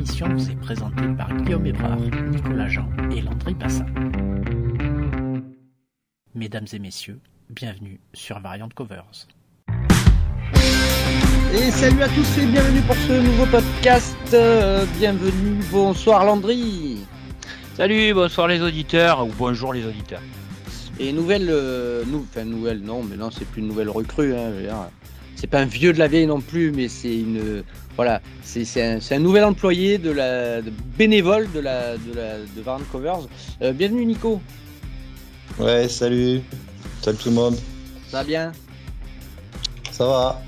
émission vous est présentée par Guillaume Ébrard, Nicolas Jean et Landry Passin. Mesdames et messieurs, bienvenue sur Variant Covers. Et salut à tous et bienvenue pour ce nouveau podcast. Euh, bienvenue, bonsoir Landry. Salut, bonsoir les auditeurs, ou bonjour les auditeurs. Et nouvelle, euh, nou- enfin nouvelle, non, mais non, c'est plus une nouvelle recrue. Hein, c'est pas un vieux de la vieille non plus, mais c'est une, voilà, c'est un, nouvel employé de la de bénévole de la de la de Covers. Euh, bienvenue Nico. Ouais, salut. Salut tout le monde. Ça va bien? Ça va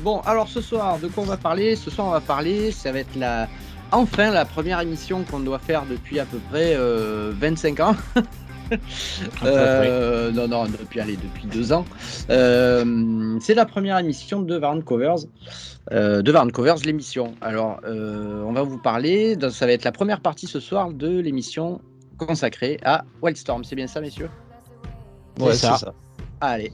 Bon, alors ce soir, de quoi on va parler? Ce soir, on va parler, ça va être la, enfin la première émission qu'on doit faire depuis à peu près euh, 25 ans. Euh, non, non, depuis, allez, depuis deux ans. Euh, c'est la première émission de Varn Covers. euh, de Varn Covers, l'émission. Alors, euh, on va vous parler, donc, ça va être la première partie ce soir de l'émission consacrée à Wildstorm. C'est bien ça, messieurs? Ouais, ça. c'est ça. Allez.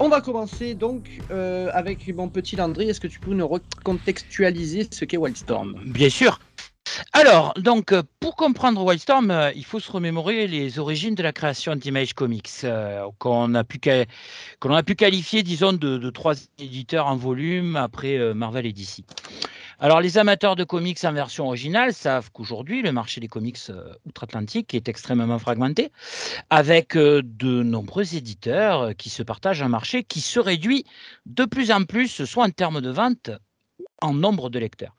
On va commencer donc euh, avec mon petit Landry. Est-ce que tu peux nous recontextualiser ce qu'est Wildstorm? Bien sûr. Alors, donc, euh, pour comprendre Wildstorm, euh, il faut se remémorer les origines de la création d'Image Comics, euh, qu'on a, pu qualifier, disons, de, de trois éditeurs en volume après Marvel et DC. Alors, les amateurs de comics en version originale savent qu'aujourd'hui, le marché des comics outre-Atlantique est extrêmement fragmenté, avec de nombreux éditeurs qui se partagent un marché qui se réduit de plus en plus, soit en termes de vente, en nombre de lecteurs.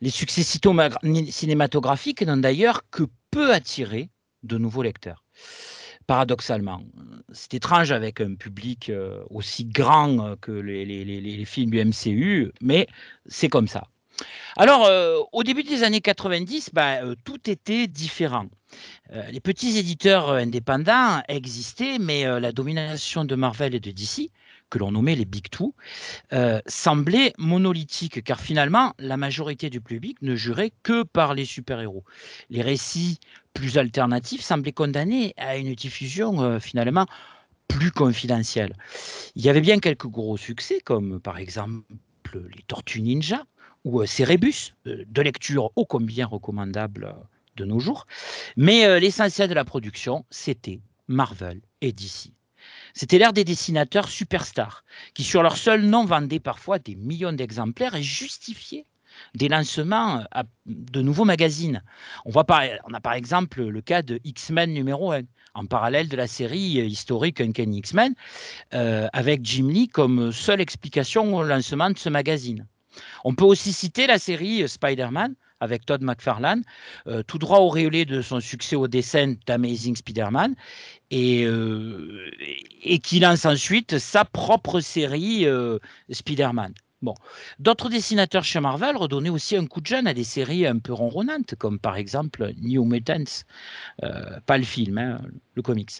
Les succès cinématographiques n'ont d'ailleurs que peu attiré de nouveaux lecteurs. Paradoxalement, c'est étrange avec un public euh, aussi grand euh, que les, films du MCU, mais c'est comme ça. Alors, euh, au début des années 90, bah, euh, tout était différent. Les petits éditeurs indépendants existaient, mais la domination de Marvel et de DC, que l'on nommait les Big Two, euh, semblait monolithique, car finalement, la majorité du public ne jurait que par les super-héros. Les récits plus alternatifs semblaient condamnés à une diffusion euh, finalement plus confidentielle. Il y avait bien quelques gros succès, comme par exemple les Tortues Ninja ou euh, Cerebus, euh, de lecture ô combien recommandable de nos jours. Mais l'essentiel de la production, c'était Marvel et DC. C'était l'ère des dessinateurs superstars qui, sur leur seul nom, vendaient parfois des millions d'exemplaires et justifiaient des lancements euh, de nouveaux magazines. On, a par exemple le cas de X-Men numéro 1, en parallèle de la série euh, historique Uncanny X-Men, euh, avec Jim Lee comme seule explication au lancement de ce magazine. On peut aussi citer la série Spider-Man avec Todd McFarlane, euh, tout droit auréolé de son succès au dessin d'Amazing Spider-Man, et, euh, qui lance ensuite sa propre série euh, Spider-Man. Bon. D'autres dessinateurs chez Marvel redonnaient aussi un coup de jeune à des séries un peu ronronnantes, comme par exemple New Mutants, euh, pas le film, hein, le comics.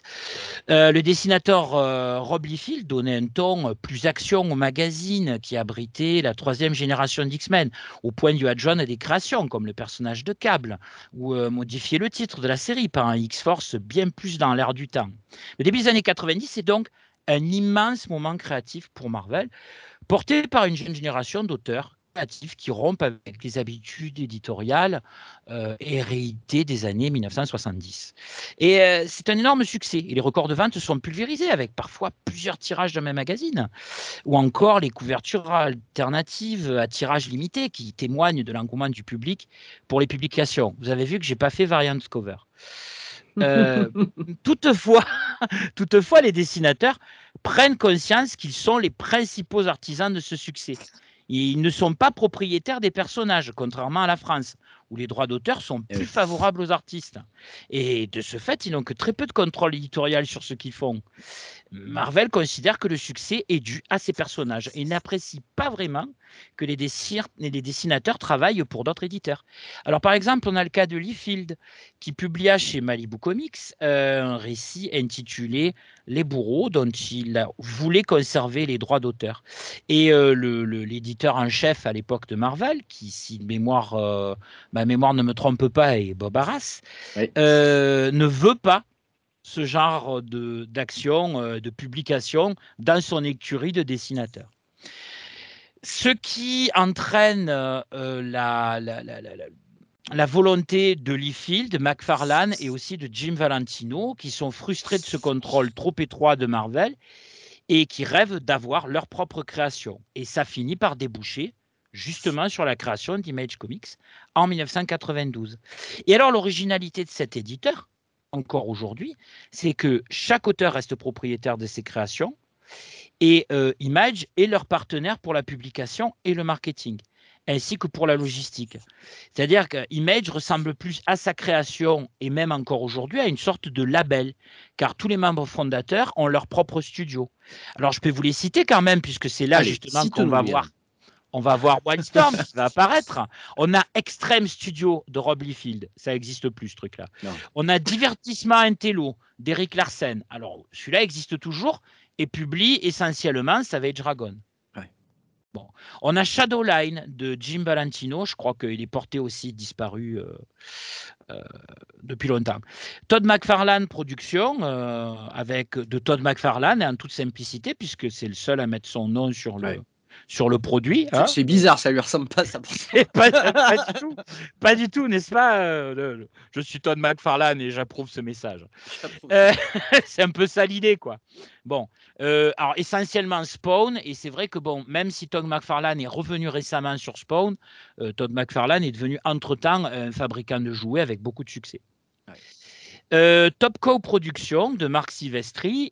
Euh, le dessinateur euh, Rob Liefeld donnait un ton plus action au magazine qui abritait la troisième génération d'X-Men, au point d'y adjoindre des créations comme le personnage de Cable, ou modifier le titre de la série par un X-Force bien plus dans l'air du temps. Le début des années 90 c'est donc un immense moment créatif pour Marvel, porté par une jeune génération d'auteurs créatifs qui rompent avec les habitudes éditoriales euh, héritées des années 1970. Et euh, c'est un énorme succès. Les records de vente sont pulvérisés avec parfois plusieurs tirages d'un même magazine, ou encore les couvertures alternatives à tirage limité qui témoignent de l'engouement du public pour les publications. Vous avez vu que j'ai pas fait variant cover. Euh, toutefois, toutefois, les dessinateurs prennent conscience qu'ils sont les principaux artisans de ce succès. Ils ne sont pas propriétaires des personnages, contrairement à la France, où les droits d'auteur sont Eh plus favorables aux artistes. Et de ce fait, ils n'ont que très peu de contrôle éditorial sur ce qu'ils font. Marvel considère que le succès est dû à ces personnages et n'apprécie pas vraiment que les, dessi- les dessinateurs travaillent pour d'autres éditeurs. Alors par exemple, on a le cas de Lee Field qui publia chez Malibu Comics euh, un récit intitulé Les bourreaux dont il voulait conserver les droits d'auteur. Et euh, le- le- l'éditeur en chef à l'époque de Marvel, qui si mémoire, euh, ma mémoire ne me trompe pas, est Bob Arras, Oui. euh, ne veut pas ce genre d'action, euh, de publication dans son écurie de dessinateurs. Ce qui entraîne la, la, la, volonté de Lee Field, McFarlane et aussi de Jim Valentino, qui sont frustrés de ce contrôle trop étroit de Marvel et qui rêvent d'avoir leur propre création. Et ça finit par déboucher justement sur la création d'Image Comics en 1992. Et alors l'originalité de cet éditeur, encore aujourd'hui, c'est que chaque auteur reste propriétaire de ses créations et euh, Image est leur partenaire pour la publication et le marketing, ainsi que pour la logistique. C'est-à-dire qu'Image ressemble plus à sa création et même encore aujourd'hui à une sorte de label, car tous les membres fondateurs ont leur propre studio. Alors je peux vous les citer quand même, puisque c'est là justement qu'on va voir on va voir Wildstorm qui va apparaître. On a Extreme Studio de Rob Liefeld. Ça n'existe plus, ce truc-là. On a Divertissement Intello d'Eric Larsen. Alors, celui-là existe toujours et publie essentiellement Savage Dragon. Bon. On a Shadowline de Jim Valentino. Je crois qu'il est porté aussi disparu euh, euh, depuis longtemps. Todd McFarlane Production, euh, avec de Todd McFarlane, en toute simplicité, puisque c'est le seul à mettre son nom sur le, sur le produit. Hein. C'est bizarre, ça lui ressemble pas. Ça. pas, pas, du tout, pas du tout, n'est-ce pas euh, Je suis Todd McFarlane et j'approuve ce message. Euh, c'est un peu ça l'idée, quoi. Bon, euh, alors essentiellement Spawn, et c'est vrai que bon, même si Todd McFarlane est revenu récemment sur Spawn, Todd McFarlane est devenu entre-temps un fabricant de jouets avec beaucoup de succès. Top Co Production de Marc Silvestri,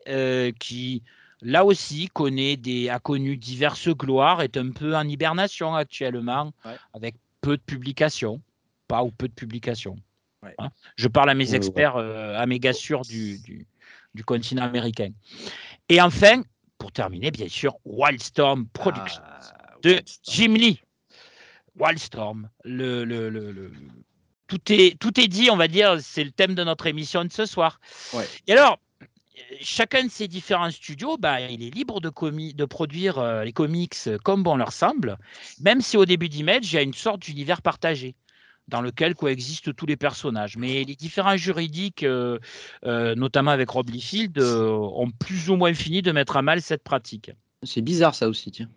qui là aussi connaît des, a connu diverses gloires, est un peu en hibernation actuellement, avec peu de publications, pas ou peu de publications. Hein. Je parle à mes experts, euh, à mes gars sûrs du, du, continent américain. Et enfin, pour terminer, bien sûr, Wildstorm Productions ah, de Jim Lee. Wildstorm, le, le, le, tout, est, tout est dit, on va dire, c'est le thème de notre émission de ce soir. Et alors, chacun de ces différents studios, bah, il est libre de, de produire euh, les comics comme bon leur semble, même si au début d'Image, il y a une sorte d'univers partagé dans lequel coexistent tous les personnages. Mais les différents juridiques, euh, euh, notamment avec Rob Liefeld, ont plus ou moins fini de mettre à mal cette pratique. C'est bizarre ça aussi, tiens.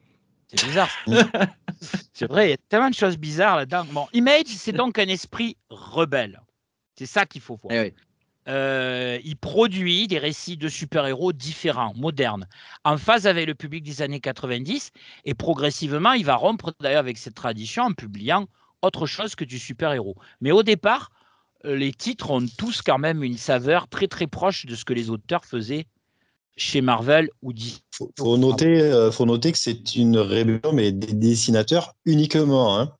C'est bizarre. c'est vrai, il y a tellement de choses bizarres là-dedans. Bon, Image, c'est donc un esprit rebelle. C'est ça qu'il faut voir. Eh euh, il produit des récits de super-héros différents, modernes, en phase avec le public des années 90. Et progressivement, il va rompre d'ailleurs avec cette tradition en publiant autre chose que du super-héros. Mais au départ, euh, les titres ont tous quand même une saveur très très proche de ce que les auteurs faisaient chez Marvel ou DC. Faut, faut noter, euh, que c'est une rébellion, mais des dessinateurs uniquement. Hein.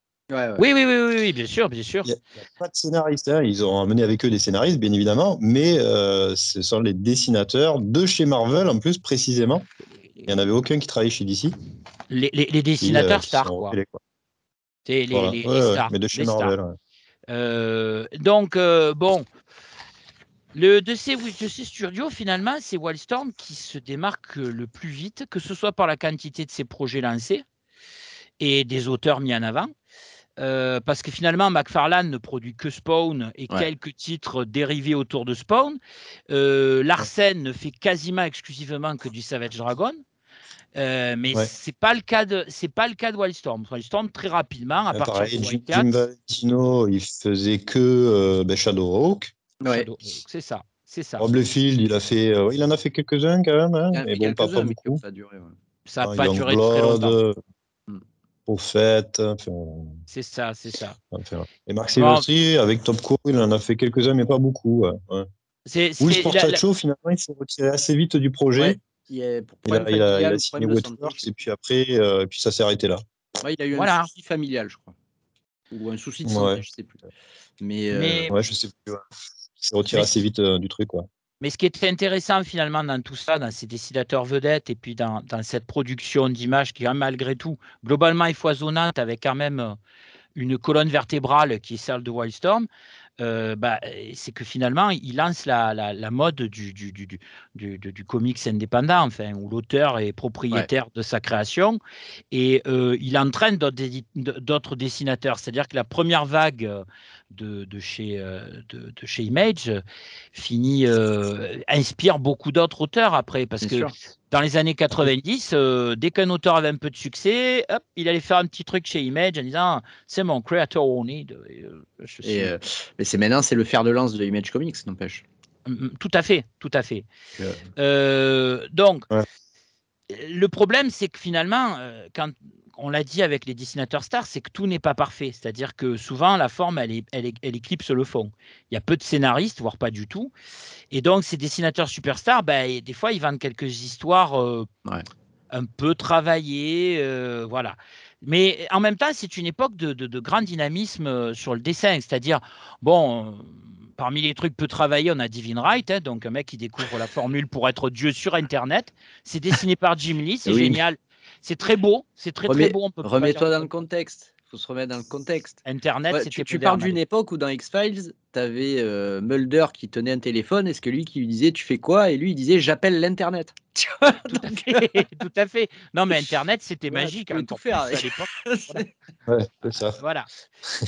Oui, oui, oui, oui, bien sûr, bien sûr. Il n'y a, pas de scénaristes. Hein. Ils ont amené avec eux des scénaristes, bien évidemment, mais euh, ce sont les dessinateurs de chez Marvel, en plus, précisément. Il n'y en avait aucun qui travaillait chez DC. Les, les, dessinateurs euh, stars, quoi. C'est les, stars. Mais de chez Marvel. Euh, donc, bon. Le, de, ces, de ces studios, finalement, c'est Wildstorm qui se démarque le plus vite, que ce soit par la quantité de ses projets lancés et des auteurs mis en avant, euh, parce que finalement, McFarlane ne produit que Spawn et quelques titres dérivés autour de Spawn. Euh, Larsen ne fait quasiment exclusivement que du Savage Dragon. Euh, mais c'est pas le cas de c'est pas le cas de Wildstorm. Wildstorm très rapidement à partir de Jim, Jim Valentino, il faisait que ben, Shadowhawk. c'est ça, c'est ça. Rob Liefeld, il a fait, il en a fait quelques-uns quand même, hein, mais bon, pas, pas beaucoup. Ça a duré, Ça n'a pas duré très longtemps fait. c'est ça, c'est ça. et Marc aussi, avec Top Co, il en a fait quelques-uns, mais pas beaucoup. Ouais. C'est, Sportacho, finalement, il s'est retiré assez vite du projet. il, a, signé Waterworks, et puis après, euh, puis ça s'est arrêté là. il a eu un souci familial, je crois. Ou un souci de santé, je sais plus. Mais, euh, Ouais, je sais plus. Il s'est retiré assez vite euh, du truc, quoi. Mais ce qui est intéressant finalement dans tout ça, dans ces dessinateurs vedettes et puis dans, cette production d'images qui est malgré tout globalement est foisonnante avec quand même euh, une colonne vertébrale qui est celle de Wildstorm, euh, bah, c'est que finalement, il lance la, la, mode du, du, du, du, du comics indépendant, enfin, où l'auteur est propriétaire de sa création et euh, il entraîne d'autres dessinateurs. C'est-à-dire que la première vague de, chez, de, chez Image finit, inspire beaucoup d'autres auteurs après, parce que dans les années 90, dès qu'un auteur avait un peu de succès, hop, il allait faire un petit truc chez Image en disant c'est mon creator only. mais c'est maintenant c'est le fer de lance de Image Comics, n'empêche. Tout à fait, tout à fait. donc, le problème, c'est que finalement, quand on l'a dit avec les dessinateurs stars, c'est que tout n'est pas parfait. C'est-à-dire que souvent, la forme, elle, elle, éclipse le fond. Il y a peu de scénaristes, voire pas du tout. Et donc, ces dessinateurs superstars, ben, des fois, ils vendent quelques histoires euh, un peu travaillées. Euh, voilà. Mais en même temps, c'est une époque de, grand dynamisme euh, sur le dessin. C'est-à-dire, bon, parmi les trucs peu travaillés, on a Divine Right, hein, donc un mec qui découvre la formule pour être Dieu sur Internet. C'est dessiné par Jim Lee, c'est génial. C'est très beau, c'est très très beau. Remets-toi dans le contexte. Il faut se remettre dans le contexte. Internet, tu, tu parles d'une époque où dans X-Files, tu avais euh, Mulder qui tenait un téléphone. Est-ce que lui qui lui disait tu fais quoi? Et lui il disait j'appelle l'Internet. tout, à fait. Non mais Internet c'était magique. Tu hein, tout faire à l'époque. ouais, c'est ça. Voilà.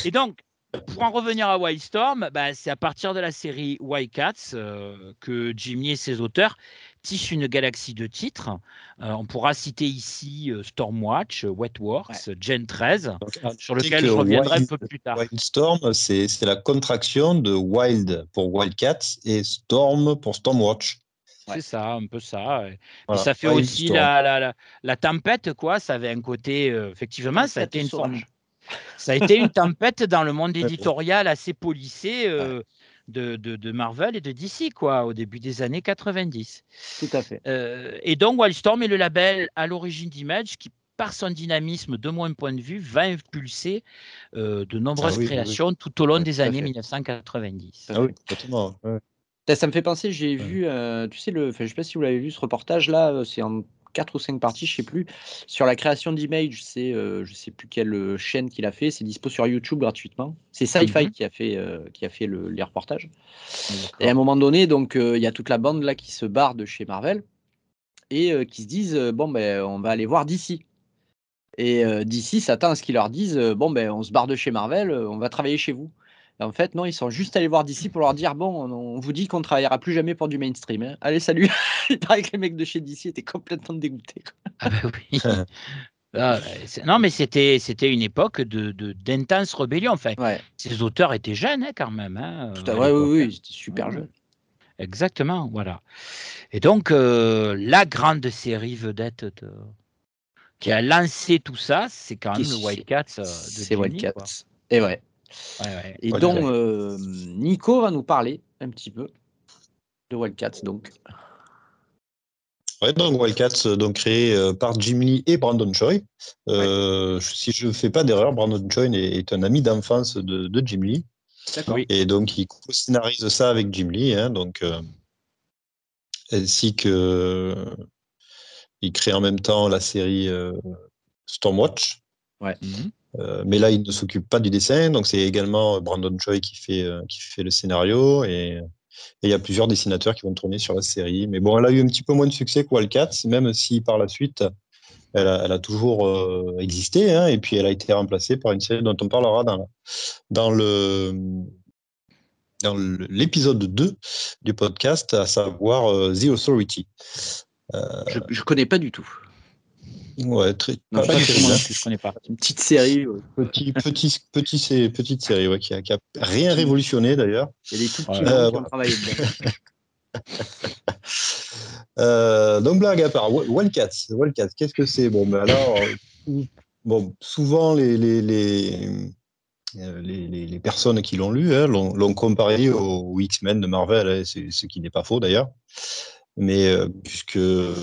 Et donc, pour en revenir à Wildstorm, bah, c'est à partir de la série Wildcats euh, que Jimmy et ses auteurs tissent une galaxie de titres. Euh, on pourra citer ici euh, Stormwatch, Wetworks, Gen 13, sur lequel je reviendrai un peu plus tard. Wildstorm, c'est la contraction de Wild pour Wildcats et Storm pour Stormwatch. C'est ça, un peu ça. ça fait aussi la, la, tempête, quoi. Ça avait un côté, effectivement, ça a été une forme ça a été une tempête dans le monde éditorial assez policé euh, de, de, Marvel et de DC, quoi, au début des années 90. Tout à fait. Euh, et donc, Wildstorm est le label à l'origine d'Image qui, par son dynamisme, de mon point de vue, va impulser euh, de nombreuses ah créations tout au long des années 1990. Ah oui, totalement. Ça me fait penser, j'ai vu, tu sais, le, je ne sais pas si vous l'avez vu, ce reportage-là, c'est en quatre ou cinq parties, je sais plus. Sur la création d'image, c'est euh, je sais plus quelle euh, chaîne qu'il a fait. C'est dispo sur YouTube gratuitement. C'est Sci-Fi mmh qui a fait euh, qui a fait le, les reportages. Et à un moment donné, donc il y a toute la bande là qui se barre de chez Marvel et qui se disent bon ben on va aller voir d'ici. Et d'ici s'attend à ce qu'ils leur disent bon ben on se barre de chez Marvel, on va travailler chez vous en fait, non, ils sont juste allés voir d'ici pour leur dire bon, on, vous dit qu'on ne travaillera plus jamais pour du mainstream. Hein. Allez, salut. Il paraît que les mecs de chez DC étaient complètement dégoûtés. Ah ben oui. Ah, non, mais c'était c'était une époque de d'intense rébellion. Enfin, ces auteurs étaient jeunes hein, quand même. Hein, Tout à, oui, oui, ils étaient super jeunes. Exactement, voilà. Et donc, euh, la grande série vedette qui a lancé tout ça, c'est quand même le Wildcats. Euh, c'est Wildcats. Et ouais. Et donc, euh, Nico va nous parler un petit peu de Wildcats. Donc. Ouais, donc Wildcats, euh, donc créé euh, par Jim Lee et Brandon Choi. Si je ne fais pas d'erreur, Brandon Choi est, un ami d'enfance de, Jim Lee. Et donc, il co-scénarise ça avec Jim Lee. Hein, donc, ainsi que il crée en même temps la série Stormwatch. Ouais. Mhm. Euh, mais là, il ne s'occupe pas du dessin, donc c'est également Brandon Choi qui fait, euh, le scénario. Et il y a plusieurs dessinateurs qui vont tourner sur la série. Mais bon, elle a eu un petit peu moins de succès que Wildcats, même si par la suite, elle a, toujours euh, existé. Hein, et puis, elle a été remplacée par une série dont on parlera dans, dans l'épisode 2 du podcast, à savoir The Authority. je ne connais pas du tout. Ouais, très. Non, pas, je connais pas. Une petite série. Petit, petit, petit, petite série ouais, qui, a, qui a rien révolutionné d'ailleurs. Il y a des tout petits euh, qui ont travaillé dedans. euh, donc blague à part, Wildcats, Wildcats, qu'est-ce que c'est? Bon, ben alors, bon, souvent les, les, les, euh, les, les personnes qui l'ont lu hein, l'ont comparé aux X-Men de Marvel, hein, ce qui n'est pas faux d'ailleurs. Mais euh, puisque euh,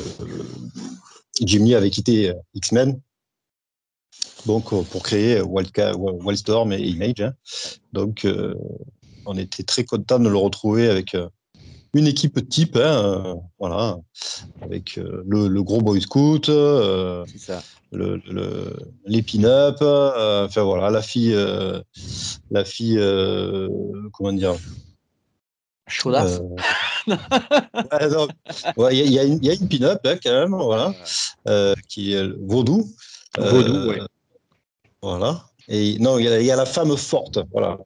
Jimmy avait quitté euh, X-Men donc euh, pour créer Wildstorm et Image. Hein. Donc euh, on était très content de le retrouver avec une équipe type, hein, voilà, avec le, gros boy scout, le, les pin-up, enfin voilà, la fille, la fille, comment dire, chaudasse. Il y, a une pin-up hein, quand même, voilà, euh, qui est vaudou. Vaudou, euh, Voilà. Et non, il y, a, la femme forte. Voilà.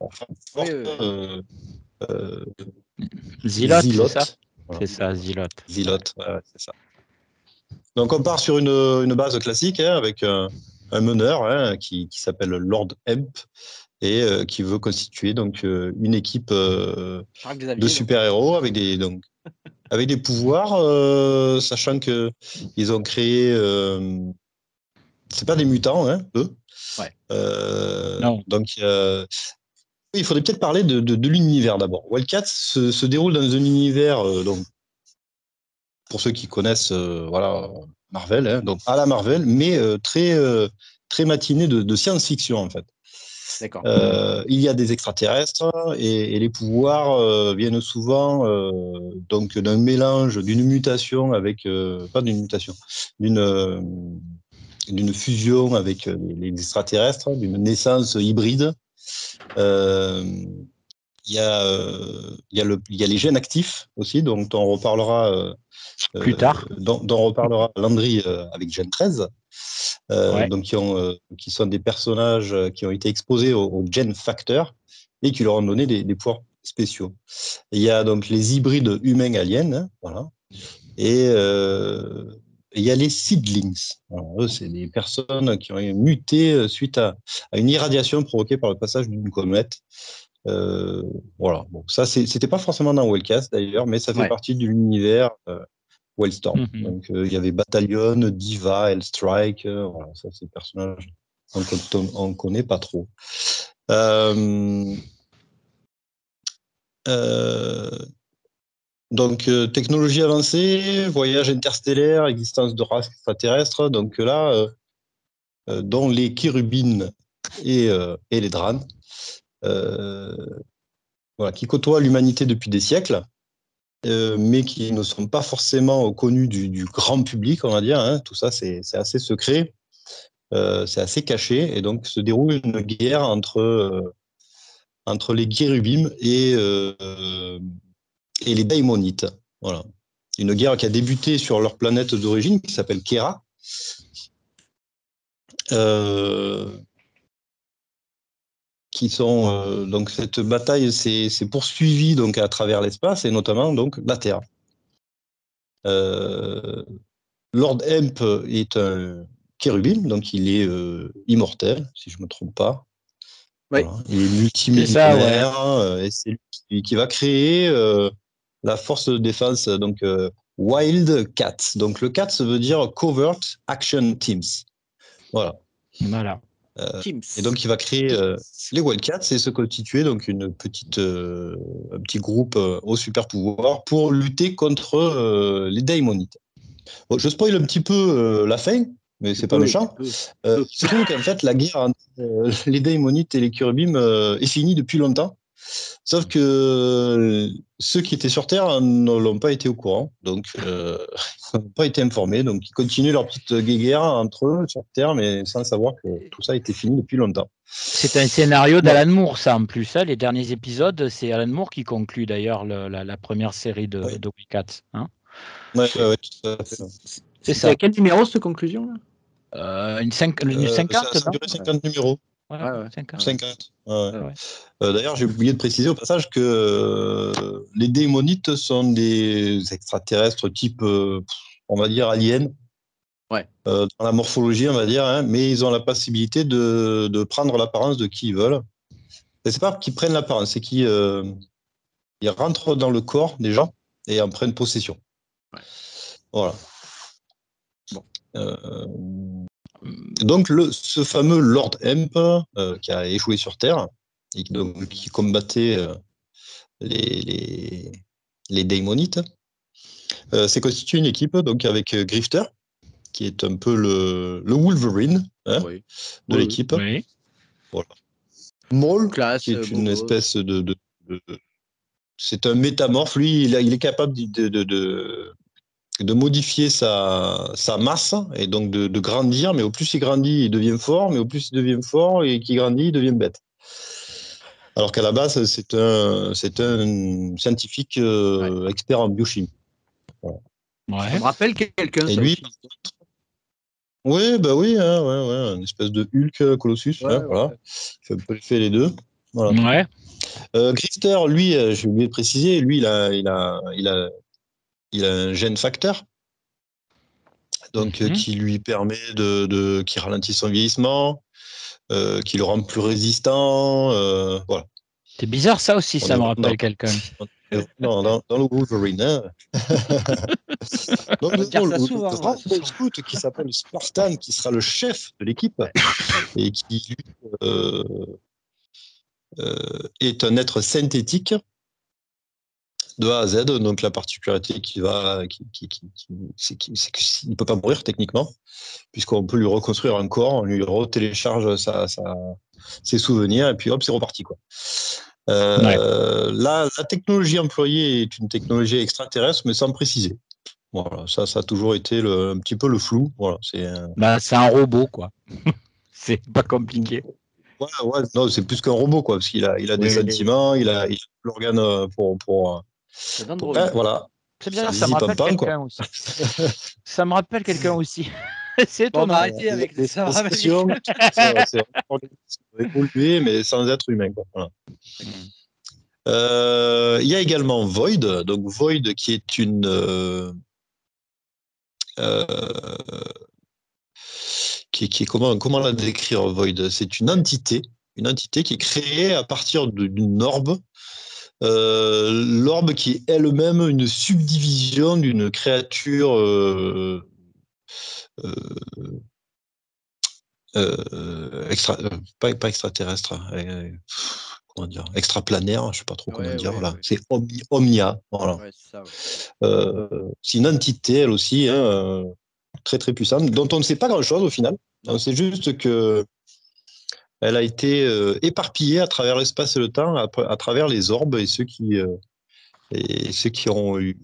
La c'est ça? C'est ça, Zilote. Zilote, c'est ça. Donc on part sur une, base classique hein, avec un, meneur hein, qui, s'appelle Lord Hemp et euh, qui veut constituer donc euh, une équipe euh, de super-héros avec des donc avec des pouvoirs, sachant que ils ont créé c'est pas des mutants, hein, eux. Ouais. Donc il faudrait peut-être parler de, l'univers d'abord. Wildcats se, se, déroule dans un univers donc pour ceux qui connaissent voilà Marvel, hein, donc à la Marvel, mais très très matiné de science-fiction en fait. Euh, il y a des extraterrestres et, les pouvoirs euh, viennent souvent euh, donc d'un mélange, d'une mutation avec, pas d'une mutation, d'une d'une fusion avec les extraterrestres, d'une naissance hybride. Il y, a, il, y a le, il y a les gènes actifs aussi, dont on reparlera plus tard. Dont, dont, on reparlera Landry avec Gen 13. Euh, donc qui, ont, euh, qui sont des personnages euh, qui ont été exposés au, Gen Factor et qui leur ont donné des, pouvoirs spéciaux. il y a donc les hybrides humains-aliens, hein, voilà, et il y a les seedlings. eux, c'est des personnes qui ont muté suite à, une irradiation provoquée par le passage d'une comète. Voilà. Bon, ça, c'était pas forcément dans Wellcast d'ailleurs, mais ça fait partie de l'univers Wellstorm. Mhm. Donc, euh, il y avait Battalion, Diva, Hellstrike. Euh, voilà, ça, c'est des personnages qu'on ne connaît pas trop. Euh, donc, technologie avancée, voyage interstellaire, existence de races extraterrestres. Donc là, dont les Kérubines et, et les Dranes, voilà, qui côtoient l'humanité depuis des siècles. Euh, mais qui ne sont pas forcément connus du, grand public, on va dire. Hein. Tout ça, c'est assez secret, euh, c'est assez caché, et donc se déroule une guerre entre, euh, les Guérubim et, les Daimonites. Une guerre qui a débuté sur leur planète d'origine, qui s'appelle Kera. Qui sont euh, donc cette bataille s'est poursuivie donc à travers l'espace et notamment donc la Terre. Euh, Lord Hemp est un kérubim, donc il est euh, immortel, si je ne me trompe pas. Il est multimillionnaire et c'est lui qui va créer la force de défense donc Wild Cat. Donc le CAT, ça veut dire Covert Action Teams. Voilà. Voilà. Euh, et donc, il va créer euh, les Wildcats et se constituer donc une petite, euh, un petit groupe au super pouvoir pour lutter contre les Daimonites. je spoil un petit peu la fin, mais c'est pas méchant. c'est qu'en fait, la guerre entre les Daimonites et les Cherubim est finie depuis longtemps. Sauf que ceux qui étaient sur Terre ne l'ont pas été au courant, donc euh, ils n'ont pas été informés. Donc ils continuent leur petite guéguerre entre eux sur Terre, mais sans savoir que tout ça a été fini depuis longtemps. C'est un scénario d'Alan Moore, ça en plus. Hein. les derniers épisodes, c'est Alan Moore qui conclut d'ailleurs la, première série de, oui. Hein ouais, ouais, c'est ça. Quel numéro cette conclusion euh, une 5, une 50, euh, ça, 50 numéros. Ouais, 50. Euh, d'ailleurs, j'ai oublié de préciser au passage que euh, les démonites sont des extraterrestres type, euh, on va dire, aliens. Ouais. dans la morphologie, on va dire, hein, mais ils ont la possibilité de, de prendre l'apparence de qui ils veulent. Et c'est pas qu'ils prennent l'apparence, c'est qu'ils ils rentrent dans le corps des gens et en prennent possession. Voilà. Bon. Donc, le, ce fameux Lord Hemp, euh, qui a échoué sur Terre, et qui, donc, qui combattait euh, les, les, les, Daimonites, euh, s'est constitué une équipe donc, avec Grifter, qui est un peu le, le Wolverine hein, de l'équipe. Oui. Voilà. Maul, qui est une espèce de, de, c'est un métamorphe. Lui, il, il est capable de, de, de modifier sa, sa, masse et donc de, de, grandir, mais au plus il grandit, il devient fort, mais au plus il devient fort et qu'il grandit, il devient bête. Alors qu'à la base, c'est un, c'est un scientifique euh, expert en biochimie. Ouais. Ça me rappelle quelqu'un. Et lui, Oui, bah oui, hein, ouais, ouais, une espèce de Hulk Colossus, hein, voilà. Il fait un peu les deux. Voilà. Ouais. Euh, Grifter, lui, j'ai oublié de préciser, lui, il a, il a, il a, il a un gène facteur donc mhm. qui lui permet de, de qui ralentit son vieillissement, euh, qui le rend plus résistant. Euh, voilà. C'est bizarre ça aussi, ça me rappelle quelqu'un. Non, dans, dans, le Wolverine. Hein. Donc, le, le, scout qui s'appelle Spartan, qui sera le chef de l'équipe et qui euh, euh, est un être synthétique de A à Z. Donc la particularité qui va, qui, qui, qui, c'est qu'il ne peut pas mourir techniquement, puisqu'on peut lui reconstruire un corps, on lui retélécharge sa, ses souvenirs et puis hop, c'est reparti quoi. Euh, la, technologie employée est une technologie extraterrestre, mais sans préciser. Voilà, ça, ça a toujours été le, un petit peu le flou. Voilà, c'est un... Bah, c'est un robot, quoi. c'est pas compliqué. Ouais, ouais, non, c'est plus qu'un robot, quoi, parce qu'il a, il a des sentiments, il a, l'organe pour, pour, c'est voilà. C'est bien, ça, me rappelle quelqu'un aussi. ça me rappelle quelqu'un aussi. c'est bon, on va arrêter avec les sensations. c'est évolué, mais sans être humain. Voilà. Euh, il y a également Void, donc Void qui est une euh, euh, qui, qui, est comment comment la décrire Void? C'est une entité, une entité qui est créée à partir d'une orbe l'orbe qui est elle-même une subdivision d'une créature euh, euh, extra, pas, pas, extraterrestre, hein, comment dire, extraplanaire, je sais pas trop comment dire. voilà. C'est Omnia. Voilà. c'est une entité, elle aussi, hein, très très puissante, dont on ne sait pas grand-chose au final. C'est juste que elle a été euh, éparpillée à travers l'espace et le temps, à, travers les orbes, et ceux qui, euh, et ceux qui ont eu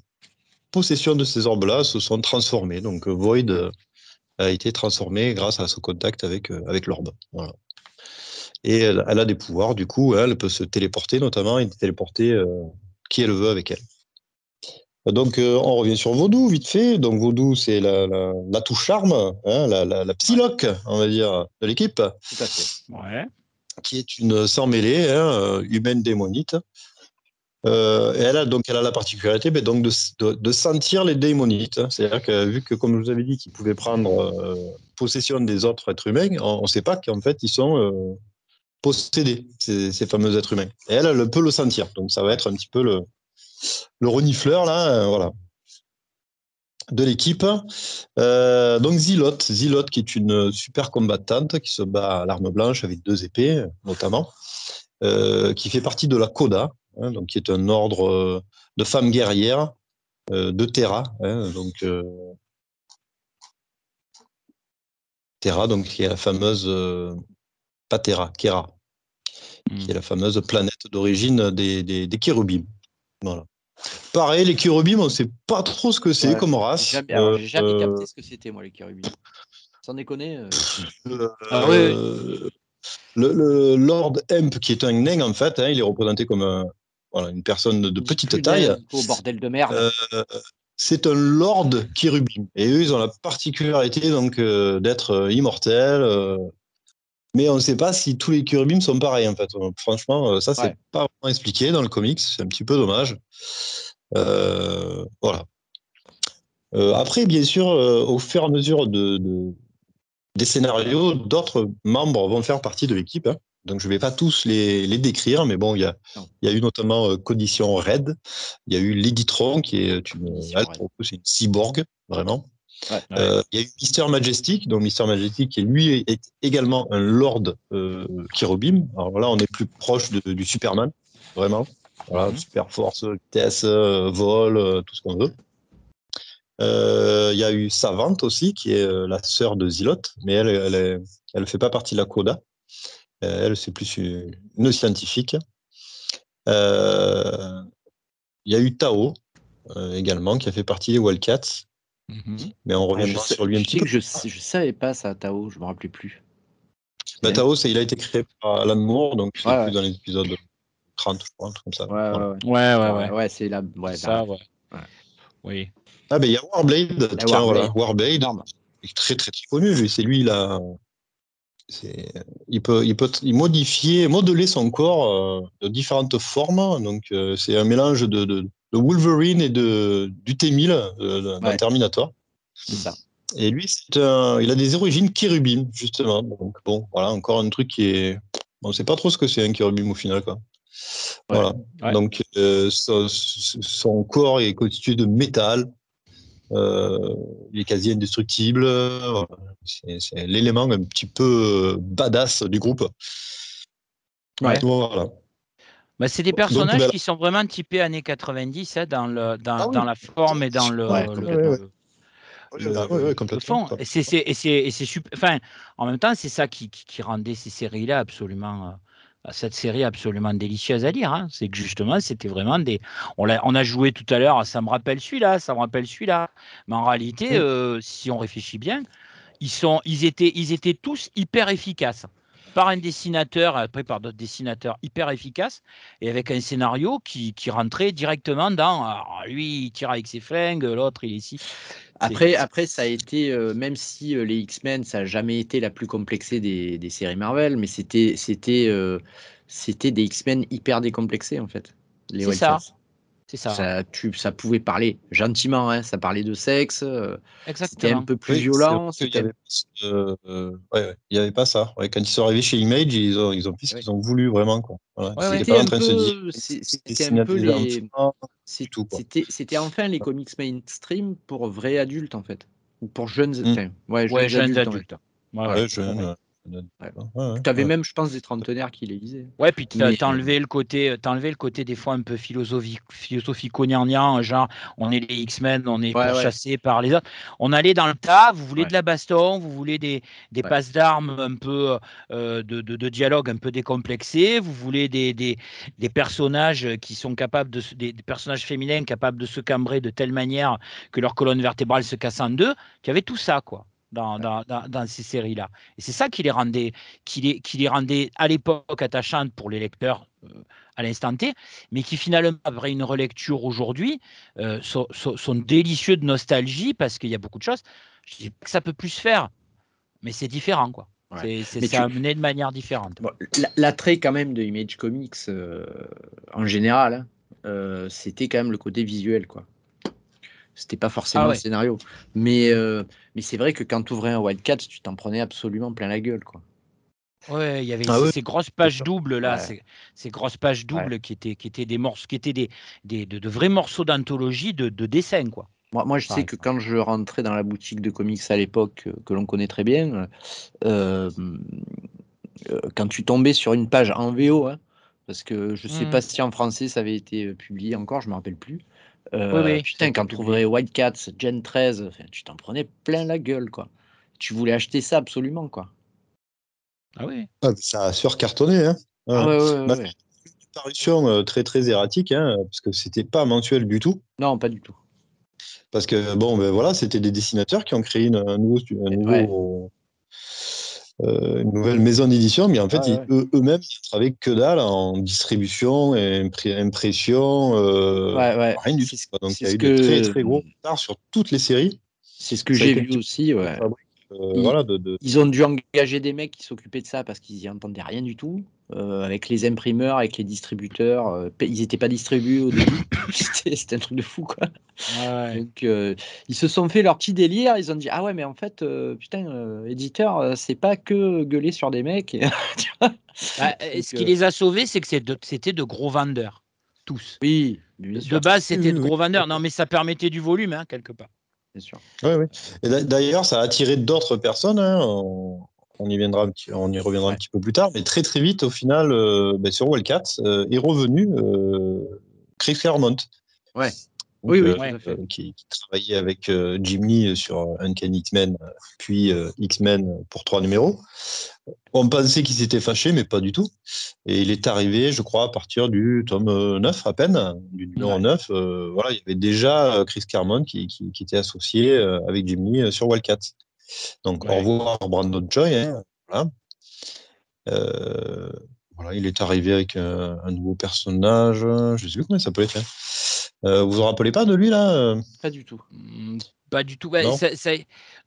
possession de ces orbes-là se sont transformés. Donc Void a été transformé grâce à son contact avec, euh, avec l'orbe. Et elle, a des pouvoirs, du coup, elle peut se téléporter notamment et téléporter qui elle veut avec elle. Donc, euh, on revient sur Vaudou, vite fait. Donc, Vaudou, c'est la, la, touche charme, hein, la, la, psyloc, on va dire, de l'équipe. Tout à fait. Ouais. Qui est une sans mêlée, hein, euh, humaine démonite. Euh, et elle a donc elle a la particularité ben, donc de, de, sentir les démonites. C'est-à-dire que vu que, comme je vous avais dit, qu'ils pouvaient prendre possession des autres êtres humains, on ne sait pas qu'en fait ils sont possédés, ces, ces, fameux êtres humains. Et elle, elle peut le sentir. Donc ça va être un petit peu le, le renifleur, là, euh, voilà, de l'équipe. Euh, donc Zilote, Zilote qui est une super combattante qui se bat à l'arme blanche avec deux épées, notamment, euh, qui fait partie de la Coda, hein, donc qui est un ordre de femmes guerrières de Terra, hein, donc Terra, donc qui est la fameuse pas Terra, Kera, qui est la fameuse planète d'origine des, des, des Voilà. Pareil, les Kirubim, on ne sait pas trop ce que c'est comme race. J'ai jamais, jamais, capté ce que c'était, moi, les Kirubim. Sans déconner. Euh... euh ah, le, Lord Hemp, qui est un nain, en fait, hein, il est représenté comme voilà, une personne de petite taille. Au bordel de merde. Euh, c'est un Lord Kirubim. Et eux, ils ont la particularité donc euh, d'être immortels, mais on ne sait pas si tous les Kirubim sont pareils, en fait. Franchement, euh, ça, c'est pas vraiment expliqué dans le comics. C'est un petit peu dommage. Euh, voilà. Euh, après, bien sûr, au fur et à mesure de, des scénarios, d'autres membres vont faire partie de l'équipe. Hein. Donc, je ne vais pas tous les, les décrire, mais bon, il y a, y a eu notamment Condition Red. Il y a eu Lady Tron, qui est une, une cyborg, vraiment. Euh, il y a eu Mister Majestic, donc Mister Majestic qui lui est également un Lord euh, Kirobim. Alors là, on est plus proche du Superman, vraiment. Voilà, mhm. super force, vitesse, euh, vol, tout ce qu'on veut. Il y a eu Savante aussi, qui est la sœur de Zilot, mais elle, elle, elle fait pas partie de la Coda. elle, c'est plus une, scientifique. Il y a eu Tao également, qui a fait partie des Wildcats. Mhm. Mais on revient ah, sur lui un petit peu. Je, je savais pas ça, Tao, je me rappelais plus. Bah, Tao, il a été créé par Alan Moore, donc c'est plus dans les épisodes 30, je crois, un truc comme ça. Ouais, ouais, ouais. Ouais, ouais, c'est la. Ouais, ça, ouais. Oui. Ah, ben il y a Warblade, tiens, voilà, Warblade. très très très connu. Lui, c'est lui là. Il peut, il peut modifier, modeler son corps de différentes formes. Donc, c'est un mélange de, de, Wolverine et de, du T-1000 d'un Terminator. C'est ça. Et lui, il a des origines kérubines, justement. Donc, bon, voilà, encore un truc qui est. On ne sait pas trop ce que c'est un kérubim au final, quoi. Voilà. Donc, euh, son, corps est constitué de métal. Euh, il est quasi indestructible. C'est l'élément un petit peu badass du groupe. Ouais. Voilà. Bah, c'est des personnages qui sont vraiment typés années 90 hein, dans, le, dans, ah dans, la forme et dans le. Et c'est super. Enfin, en même temps, c'est ça qui, qui, rendait ces séries-là absolument. Euh, cette série absolument délicieuse à lire. Hein. C'est que justement, c'était vraiment des. On a, on a joué tout à l'heure, ça me rappelle celui-là, ça me rappelle celui-là. Mais en réalité, euh, si on réfléchit bien, ils, sont, ils, étaient, ils étaient tous hyper efficaces par un dessinateur, après par d'autres dessinateurs hyper efficaces, et avec un scénario qui, qui rentrait directement dans lui, il tire avec ses flingues, l'autre, il est ici. Après, après, ça a été, euh, même si euh, les X-Men, ça n'a jamais été la plus complexée des, des séries Marvel, mais c'était, c'était, euh, c'était des X-Men hyper décomplexés, en fait. C'est ça. C'est ça. Ça, tu, ça pouvait parler gentiment, hein, ça parlait de sexe. Euh, c'était un peu plus violent. Il n'y avait, euh, ouais, il y avait, pas ça. quand ils sont arrivés chez Image, ils ont, ils ont fait ce qu'ils ont voulu vraiment. Quoi. Voilà. C'était un peu les. C'était enfin les comics mainstream pour vrais adultes, en fait. Ou pour jeunes, mmh. enfin, ouais, jeunes, jeunes adultes. adultes. Ouais, tu avais même, je pense, des trentenaires qui les lisaient. Ouais, puis tu as, enlevé le côté, enlevé le côté des fois un peu philosophique, philosophico genre on est les X-Men, on est chassés par les autres. On allait dans le tas, vous voulez de la baston, vous voulez des, des passes d'armes un peu euh, de, de, dialogue un peu décomplexés, vous voulez des, des, des, personnages qui sont capables de des, personnages féminins capables de se cambrer de telle manière que leur colonne vertébrale se casse en deux. Tu avais tout ça, quoi dans, dans, dans, ces séries-là. Et c'est ça qui les rendait, qui les, qui les rendait à l'époque attachantes pour les lecteurs euh, à l'instant T, mais qui finalement, après une relecture aujourd'hui, euh, sont, sont, délicieux de nostalgie parce qu'il y a beaucoup de choses. Je dis que ça peut plus se faire, mais c'est différent, quoi. C'est amené de manière différente. L'attrait quand même de Image Comics euh, en général, hein, c'était quand même le côté visuel, quoi. C'était pas forcément ah un scénario. Mais, euh, mais c'est vrai que quand tu ouvrais un Wildcat, tu t'en prenais absolument plein la gueule. Quoi. Ouais, il y avait ah ces, grosses pages doubles là, ces, grosses pages doubles qui étaient qui étaient des morceaux, qui étaient des, des de, vrais morceaux d'anthologie de, de dessin quoi. Moi, moi je sais que quand je rentrais dans la boutique de comics à l'époque euh, que l'on connaît très bien, euh, quand tu tombais sur une page en VO, hein, parce que je sais mmh. pas si en français ça avait été publié encore, je me rappelle plus. Euh, putain, quand tu trouverais White Cats, Gen 13, tu t'en prenais plein la gueule, quoi. Tu voulais acheter ça absolument, quoi. Ah oui. Ah, ça a surcartonné, hein. Ah, ouais, ouais, bah, Une parution euh, très très erratique, hein, parce que c'était pas mensuel du tout. Non, pas du tout. Parce que bon, ben voilà, c'était des dessinateurs qui ont créé une, un nouveau, un nouveau euh, une nouvelle maison d'édition, mais en fait, ah eux-mêmes, ils, travaillaient que dalle en distribution, et impression, euh, rien du tout. Donc, il y a eu que... de très, très gros retard sur toutes les séries. C'est ce que j'ai vu aussi. Ouais. Euh, ils, voilà, de, ils, ont dû engager des mecs qui s'occupaient de ça parce qu'ils n'y entendaient rien du tout. Euh, avec les imprimeurs, avec les distributeurs. Euh, ils n'étaient pas distribués au début. C'était un truc de fou, quoi. Donc, ils se sont fait leur petit délire. Ils ont dit Ah ouais, mais en fait, putain, éditeur, c'est pas que gueuler sur des mecs. Bah, ce qui les a sauvés, c'est que c'était de, gros vendeurs. Tous. Oui, de base, c'était de gros vendeurs. Non, mais ça permettait du volume, hein, quelque part sûr. D'ailleurs, ça a attiré d'autres personnes. Hein. On, y viendra, on y reviendra un petit peu plus tard, mais très très vite, au final, euh, ben, sur Wildcat euh, est revenu euh, Chris Claremont. Ouais. Oui, oui, qui, travaillait avec Jim Lee sur Uncanny X-Men, puis X-Men pour trois numéros. On pensait qu'il s'était fâché, mais pas du tout. Et il est arrivé, je crois, à partir du tome 9 à peine, du numéro 9. voilà, il y avait déjà Chris Claremont qui, était associé avec Jim Lee sur Wildcat. Donc, au revoir Brandon Joy. Hein, voilà. il est arrivé avec un nouveau personnage. Je ne sais plus comment il s'appelait. Euh, vous vous rappelez pas de lui là Pas du tout. Mmh, Pas du tout.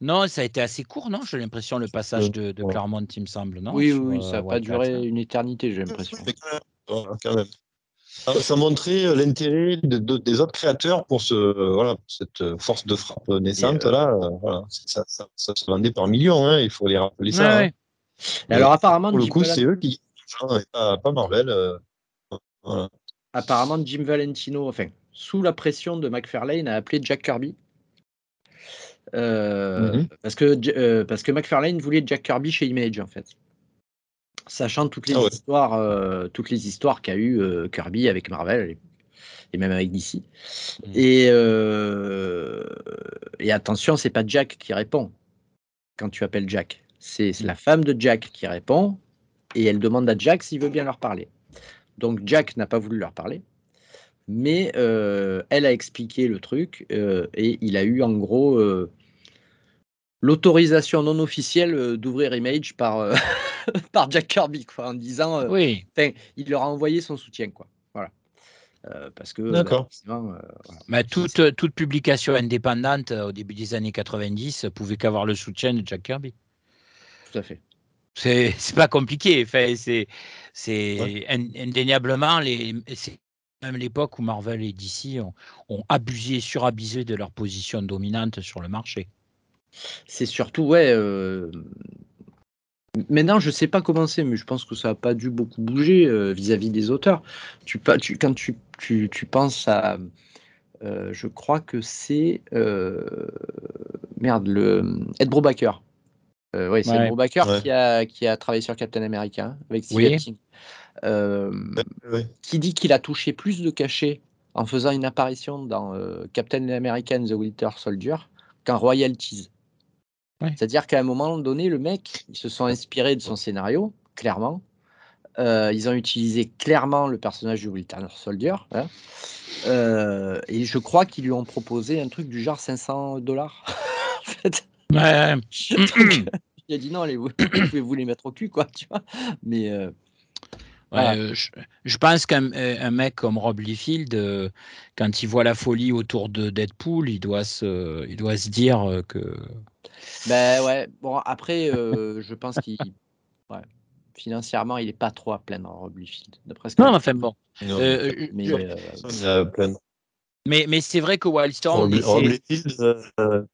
non, ça, a été assez court, non? J'ai l'impression le passage de, de Claremont, il me semble, non? Oui, oui, ça n'a pas duré une éternité, j'ai l'impression. Quand même. Ça, montrait euh, l'intérêt des autres créateurs pour ce, voilà, cette euh, force de frappe naissante. là, voilà, ça, se vendait par millions, hein, il faut les rappeler ça. Hein. alors, apparemment, pour le coup, c'est eux qui. Pas, pas Marvel. Apparemment, Jim Valentino, enfin, sous la pression de McFarlane, a appelé Jack Kirby. Euh, mhm. parce, que, parce que McFarlane voulait Jack Kirby chez Image, en fait sachant toutes les ah histoires, euh, toutes les histoires qu'a eu euh, Kirby avec Marvel et, même avec DC. Mm. Et, euh, et attention, c'est pas Jack qui répond quand tu appelles Jack. C'est mm. la femme de Jack qui répond et elle demande à Jack s'il veut bien leur parler. Donc Jack n'a pas voulu leur parler, mais elle a expliqué le truc et il a eu en gros l'autorisation non officielle euh, d'ouvrir Image par, euh, par Jack Kirby, quoi, en disant. Euh, oui. Il leur a envoyé son soutien, quoi. Voilà. parce que. D'accord. Mais toute, toute publication indépendante au début des années 90 pouvait qu'avoir le soutien de Jack Kirby. Tout à fait. C'est pas compliqué. Enfin, c'est c'est indéniablement les, même l'époque où Marvel et DC ont, ont abusé, surabusé de leur position dominante sur le marché. C'est surtout, ouais. Euh, maintenant, je sais pas comment c'est, mais je pense que ça n'a pas dû beaucoup bouger euh, vis-à-vis des auteurs. Tu, tu, quand tu, tu, tu penses à. Euh, je crois que c'est. merde, le. Ed Brubaker. oui, c'est Ed Brubaker qui, a, qui a travaillé sur Captain America avec Steve Qui dit qu'il a touché plus de cachets en faisant une apparition dans Captain America and the Winter Soldier qu'en royalties. C'est-à-dire qu'à un moment donné, le mec, ils se sont inspirés de son scénario, clairement. Euh, ils ont utilisé clairement le personnage de Winter Soldier. Hein. Euh, et je crois qu'ils lui ont proposé un truc du genre 500 dollars. Ouais. il a dit non, allez, vous, pouvez vous les mettre au cul, quoi, tu vois. Mais euh, je, pense qu'un mec comme Rob Liefeld, quand il voit la folie autour de Deadpool, il doit se, il doit se dire que ben ouais, bon, après, euh, je pense qu'il. Ouais, financièrement, il n'est pas trop à plaindre, Rob Liefeld. Non, enfin bon. Euh, mais, euh, mais, mais c'est vrai que Wildstorm. Rob, Rob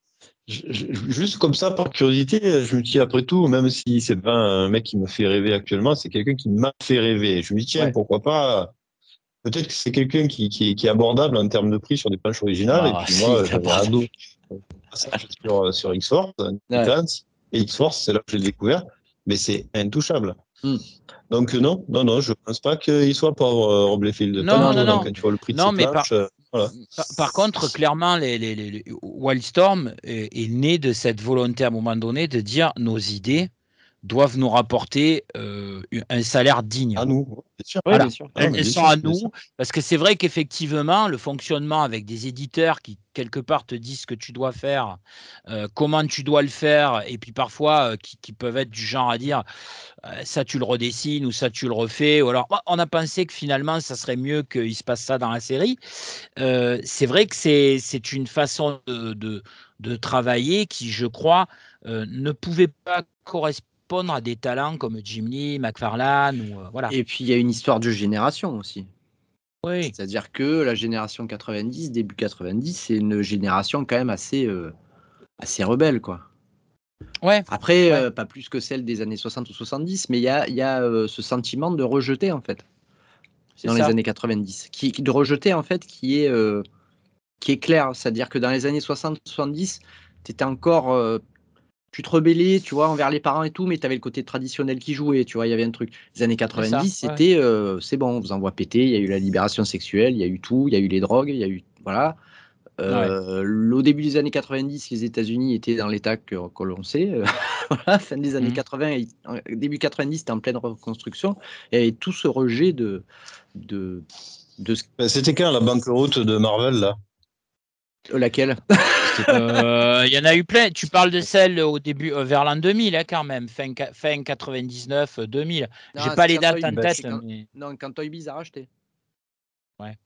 juste comme ça, par curiosité, je me dis après tout, même si c'est pas un mec qui me fait rêver actuellement, c'est quelqu'un qui m'a fait rêver. Je me dis, tiens, pourquoi pas Peut-être que c'est quelqu'un qui, qui, qui, est abordable en termes de prix sur des planches originales. et ah, puis moi, j'avais ado sur, euh, sur X-Force, et X-Force, c'est là que j'ai découvert, mais c'est intouchable. Hmm. Donc euh, non, non, non, je pense pas qu'il soit pauvre euh, Rob Liefeld. Non, non, non, Quand tu vois le prix de non, mais par... Par, contre, clairement, les, les, Wildstorm est, né de cette volonté à un moment donné de dire nos idées, doivent nous rapporter euh, un salaire digne. À nous, bien sûr. Elles, sont à nous, parce que c'est vrai qu'effectivement, le fonctionnement avec des éditeurs qui, quelque part, te disent ce que tu dois faire, euh, comment tu dois le faire, et puis parfois, euh, qui, peuvent être du genre à dire ça, tu le redessines ou ça, tu le refais. Ou alors, on a pensé que finalement, ça serait mieux qu'il se passe ça dans la série. c'est vrai que c'est une façon de, de, de, travailler qui, je crois, ne pouvait pas correspondre à des talents comme Jim Lee, McFarlane. Ou, euh, voilà. Et puis il y a une histoire de génération aussi. Oui. C'est-à-dire que la génération 90, début 90, c'est une génération quand même assez, euh, assez rebelle, quoi. Ouais. Après, euh, pas plus que celle des années 60 ou 70, mais il y a, y a ce sentiment de rejeter, en fait, dans les années 90. Qui, de rejeter, en fait, qui est, qui est clair. C'est-à-dire que dans les années 60-70, tu étais encore tu te rebellais, tu vois, envers les parents et tout, mais tu avais le côté traditionnel qui jouait, tu vois, il y avait un truc. Les années 90, c'était, euh, c'est bon, on vous envoie péter, il y a eu la libération sexuelle, il y a eu tout, il y a eu les drogues, il y a eu, voilà. Euh, Au début des années 90, les États-Unis étaient dans l'état que, l'on sait. voilà, fin des années 80, mmh. début 90, c'était en pleine reconstruction. Et il y avait tout ce rejet de. de, de... Ben, c'était quand la banqueroute de Marvel, là? Laquelle? Euh, Il y en a eu plein. Tu parles de celle au début, euh, vers l'an 2000, hein, quand même, fin, fin 99, 2000. J'ai pas les dates en tête. Non, quand Toy Biz a racheté. Ouais.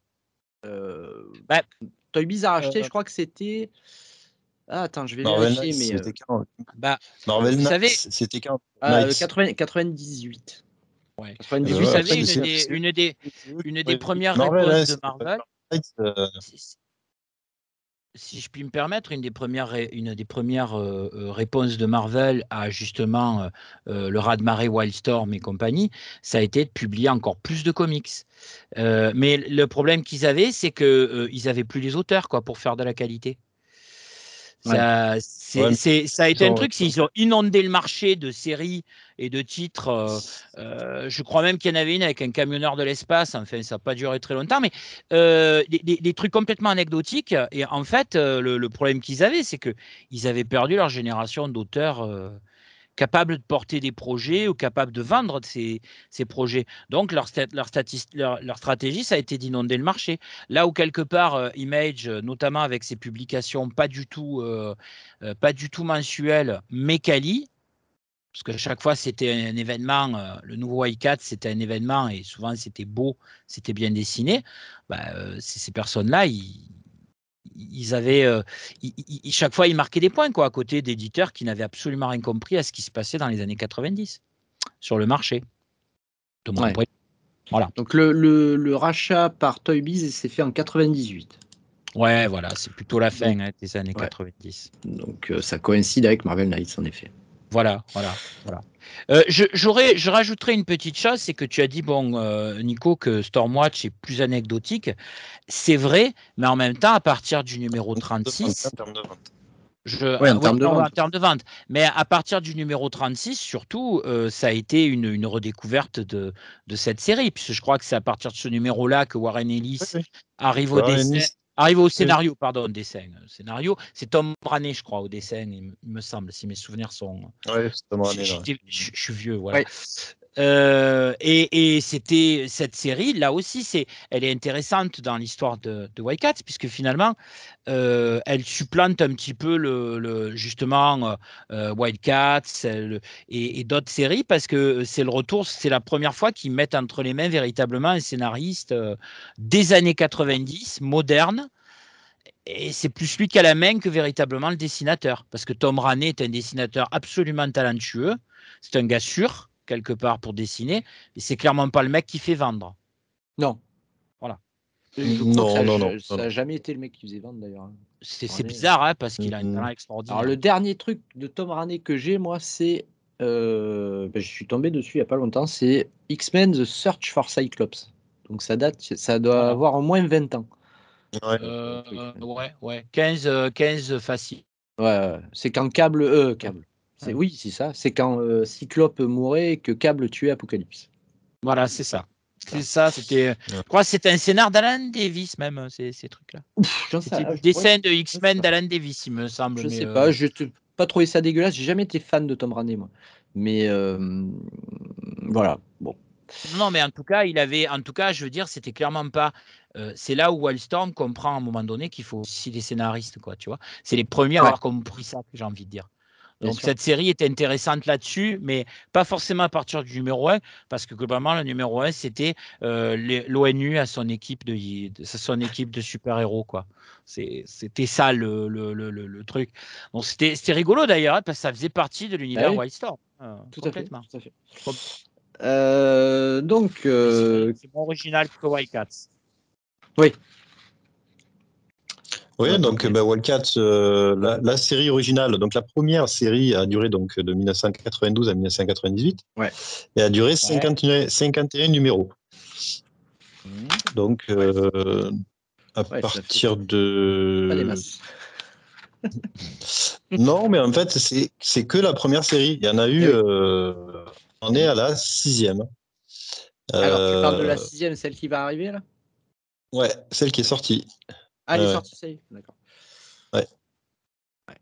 Euh... Bah, Toy Biz a racheté, euh, je crois que c'était. Ah, attends, je vais vérifier, mais. C'était quand? Bah, Marvel vous savez... c'était quand? Ah, 98. Ouais. vous savez, une, des, une, des, une des premières réponses de Marvel si je puis me permettre, une des premières, euh, euh, réponses de Marvel à justement euh, le raz-de-marée Wildstorm et compagnie, ça a été de publier encore plus de comics. mais le problème qu'ils avaient, c'est qu'ils ils n'avaient plus les auteurs quoi, pour faire de la qualité. Ça, ça a été un truc, s'ils ont inondé le marché de séries et de titres. Euh, euh, je crois même qu'il y en avait une avec un camionneur de l'espace. Enfin, ça n'a pas duré très longtemps, mais euh, des, trucs complètement anecdotiques. Et en fait, le, problème qu'ils avaient, c'est qu'ils avaient perdu leur génération d'auteurs capables de porter des projets ou capables de vendre ces, ces projets. Donc, leur, leur, leur, stratégie, ça a été d'inonder le marché. Là où, quelque part, euh, Image, notamment avec ses publications pas du tout, euh, euh, pas du tout mensuelles, mais quali, parce que chaque fois c'était un événement, le nouveau i4 c'était un événement et souvent c'était beau, c'était bien dessiné, bah, ces personnes-là, ils, ils avaient, euh, chaque fois, ils marquaient des points quoi, à côté d'éditeurs qui n'avaient absolument rien compris à ce qui se passait dans les années 90 sur le marché. Voilà. Donc le, rachat par Toy Biz s'est fait en 98. Ouais, voilà, c'est plutôt la fin hein, des années 90. Donc euh, ça coïncide avec Marvel Knights en effet. Voilà, voilà, voilà. Euh, je, j'aurais, je rajouterais une petite chose, c'est que tu as dit, bon, euh, Nico, que Stormwatch est plus anecdotique. C'est vrai, mais en même temps, à partir du numéro 36. En termes de vente. Je, en, termes de vente. Mais à partir du numéro 36, surtout, euh, ça a été une, une redécouverte de, de, cette série, puisque je crois que c'est à partir de ce numéro-là que Warren Ellis arrive au dessin. Arrive au scénario, pardon, dessin. Scénario, c'est Tom Braney, je crois, au dessin, il me semble, si mes souvenirs sont. Oui, c'est Tom Braney. Je, suis vieux, voilà. Euh, et, c'était cette série, là aussi, c'est, elle est intéressante dans l'histoire de, de Wildcats, puisque finalement, euh, elle supplante un petit peu le, justement euh, Wildcats et, et d'autres séries, parce que c'est le retour, c'est la première fois qu'ils mettent entre les mains véritablement un scénariste des années 90, moderne, et c'est plus lui qui a la main que véritablement le dessinateur. Parce que Tom Raney est un dessinateur absolument talentueux. C'est un gars sûr quelque part pour dessiner, mais c'est clairement pas le mec qui fait vendre. Non. Voilà. Non, non, non, Ça n'a jamais été le mec qui faisait vendre d'ailleurs. C'est bizarre hein, parce qu'il a un talent extraordinaire. Alors le dernier truc de Tom Raney que j'ai moi, c'est euh, ben, je suis tombé dessus il n'y a pas longtemps, c'est X-Men The Search for Cyclops. Donc ça date, ça doit avoir au moins 20 ans. Ouais, euh, ouais, ouais. 15, 15 euh, facile. Ouais, c'est quand Cable, euh, Cable, oui, c'est ça. C'est quand euh, Cyclope mourait et que Cable tuait Apocalypse. Voilà, c'est ça. C'est ça, c'était. Je crois que c'était un scénar d'Alan Davis, même, euh, ces, ces trucs-là. C'était des scènes de X-Men d'Alan Davis, il me semble. Je sais pas, euh, je n'ai pas trouvé ça dégueulasse. J'ai jamais été fan de Tom Raney, moi. Mais voilà, bon. Non, mais en tout cas, il avait. En tout cas, je veux dire, c'était clairement pas. c'est là où Wildstorm comprend à un moment donné qu'il faut aussi des scénaristes, quoi, tu vois. C'est les premiers à avoir compris ça, j'ai envie de dire. Donc cette série était intéressante là-dessus, mais pas forcément à partir du numéro 1, parce que globalement, le numéro 1, c'était euh, l'ONU à son équipe de, son équipe de super-héros. quoi. C'était ça le, le, le, le, truc. Donc c'était rigolo d'ailleurs, parce que ça faisait partie de l'univers bah Wildstorm. Euh, tout, complètement. À fait, euh, donc. C'est moins original que Wildcats. Oui, oui, donc bah, Wildcats, euh, la, série originale, donc la première série a duré donc de 1992 à 1998 ouais. et a duré 51 numéros. Mmh. Donc euh, à partir de. non, mais en fait, c'est que la première série. Il y en a eu. Euh, on est à la sixième. Alors, tu parles de la sixième, celle qui va arriver là? Ouais, celle qui est sortie. Ah, elle est sortie, ça y est, d'accord. Ouais.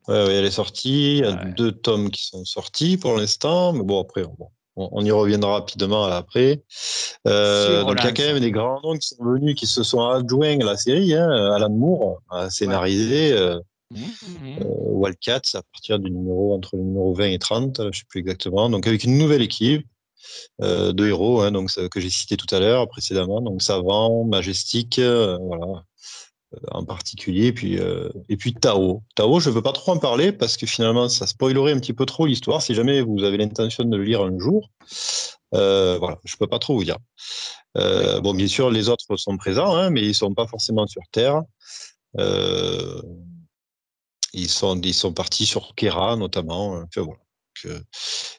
Ouais. elle est sortie. Il y a deux tomes qui sont sortis pour l'instant. Mais bon, après, on, y reviendra rapidement après. Euh, donc, il y a quand même des grands noms qui sont venus, qui se sont adjoints à la série. Hein. Alan Moore a scénarisé euh, mmh, mmh. euh, Wildcats à partir du numéro, entre le numéro 20 et 30, je ne sais plus exactement. Donc, avec une nouvelle équipe. de héros hein, donc, que j'ai cité tout à l'heure précédemment donc Savant, Majestic, voilà en particulier, et puis, et puis Tao. Tao, je ne veux pas trop en parler parce que finalement, ça spoilerait un petit peu trop l'histoire. Si jamais vous avez l'intention de le lire un jour, voilà, je ne peux pas trop vous dire. bon, bien sûr, les autres sont présents, hein, mais ils ne sont pas forcément sur Terre. ils, sont, ils sont partis sur Kera, notamment. Voilà.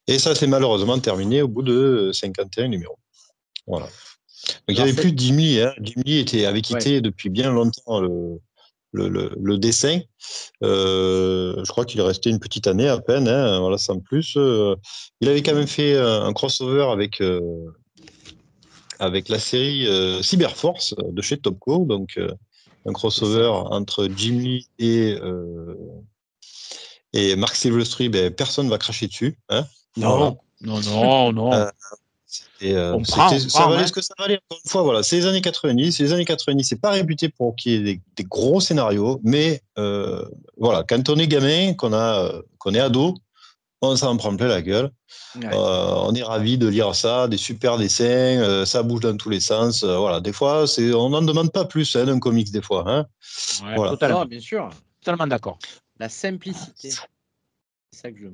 et ça s'est malheureusement terminé au bout de 51 numéros. Voilà. Il n'y avait plus Dimly. Hein. était, avait quitté depuis bien longtemps le, le, dessin. Euh, je crois qu'il est resté une petite année à peine, hein, voilà, sans plus. Euh, il avait quand même fait un, crossover avec, euh, avec la série Cyberforce de chez Topco, donc un crossover entre Jim Lee et, et Mark Silvestri. Ben, personne ne va cracher dessus. Hein. non, non, non, non. Euh, ça valait ce que ça valait. Encore une fois, voilà, c'est les années 90. Les années 90, c'est pas réputé pour qu'il y ait des, gros scénarios, mais euh, voilà, quand on est gamin, qu'on a, qu'on est ado, on s'en prend plein la gueule. Euh, on est ravi de lire ça, des super dessins, ça bouge dans tous les sens. voilà, des fois, c'est, on n'en demande pas plus hein, d'un comics des fois. Hein. voilà. Totalement, bien sûr. Totalement d'accord. La simplicité ça que je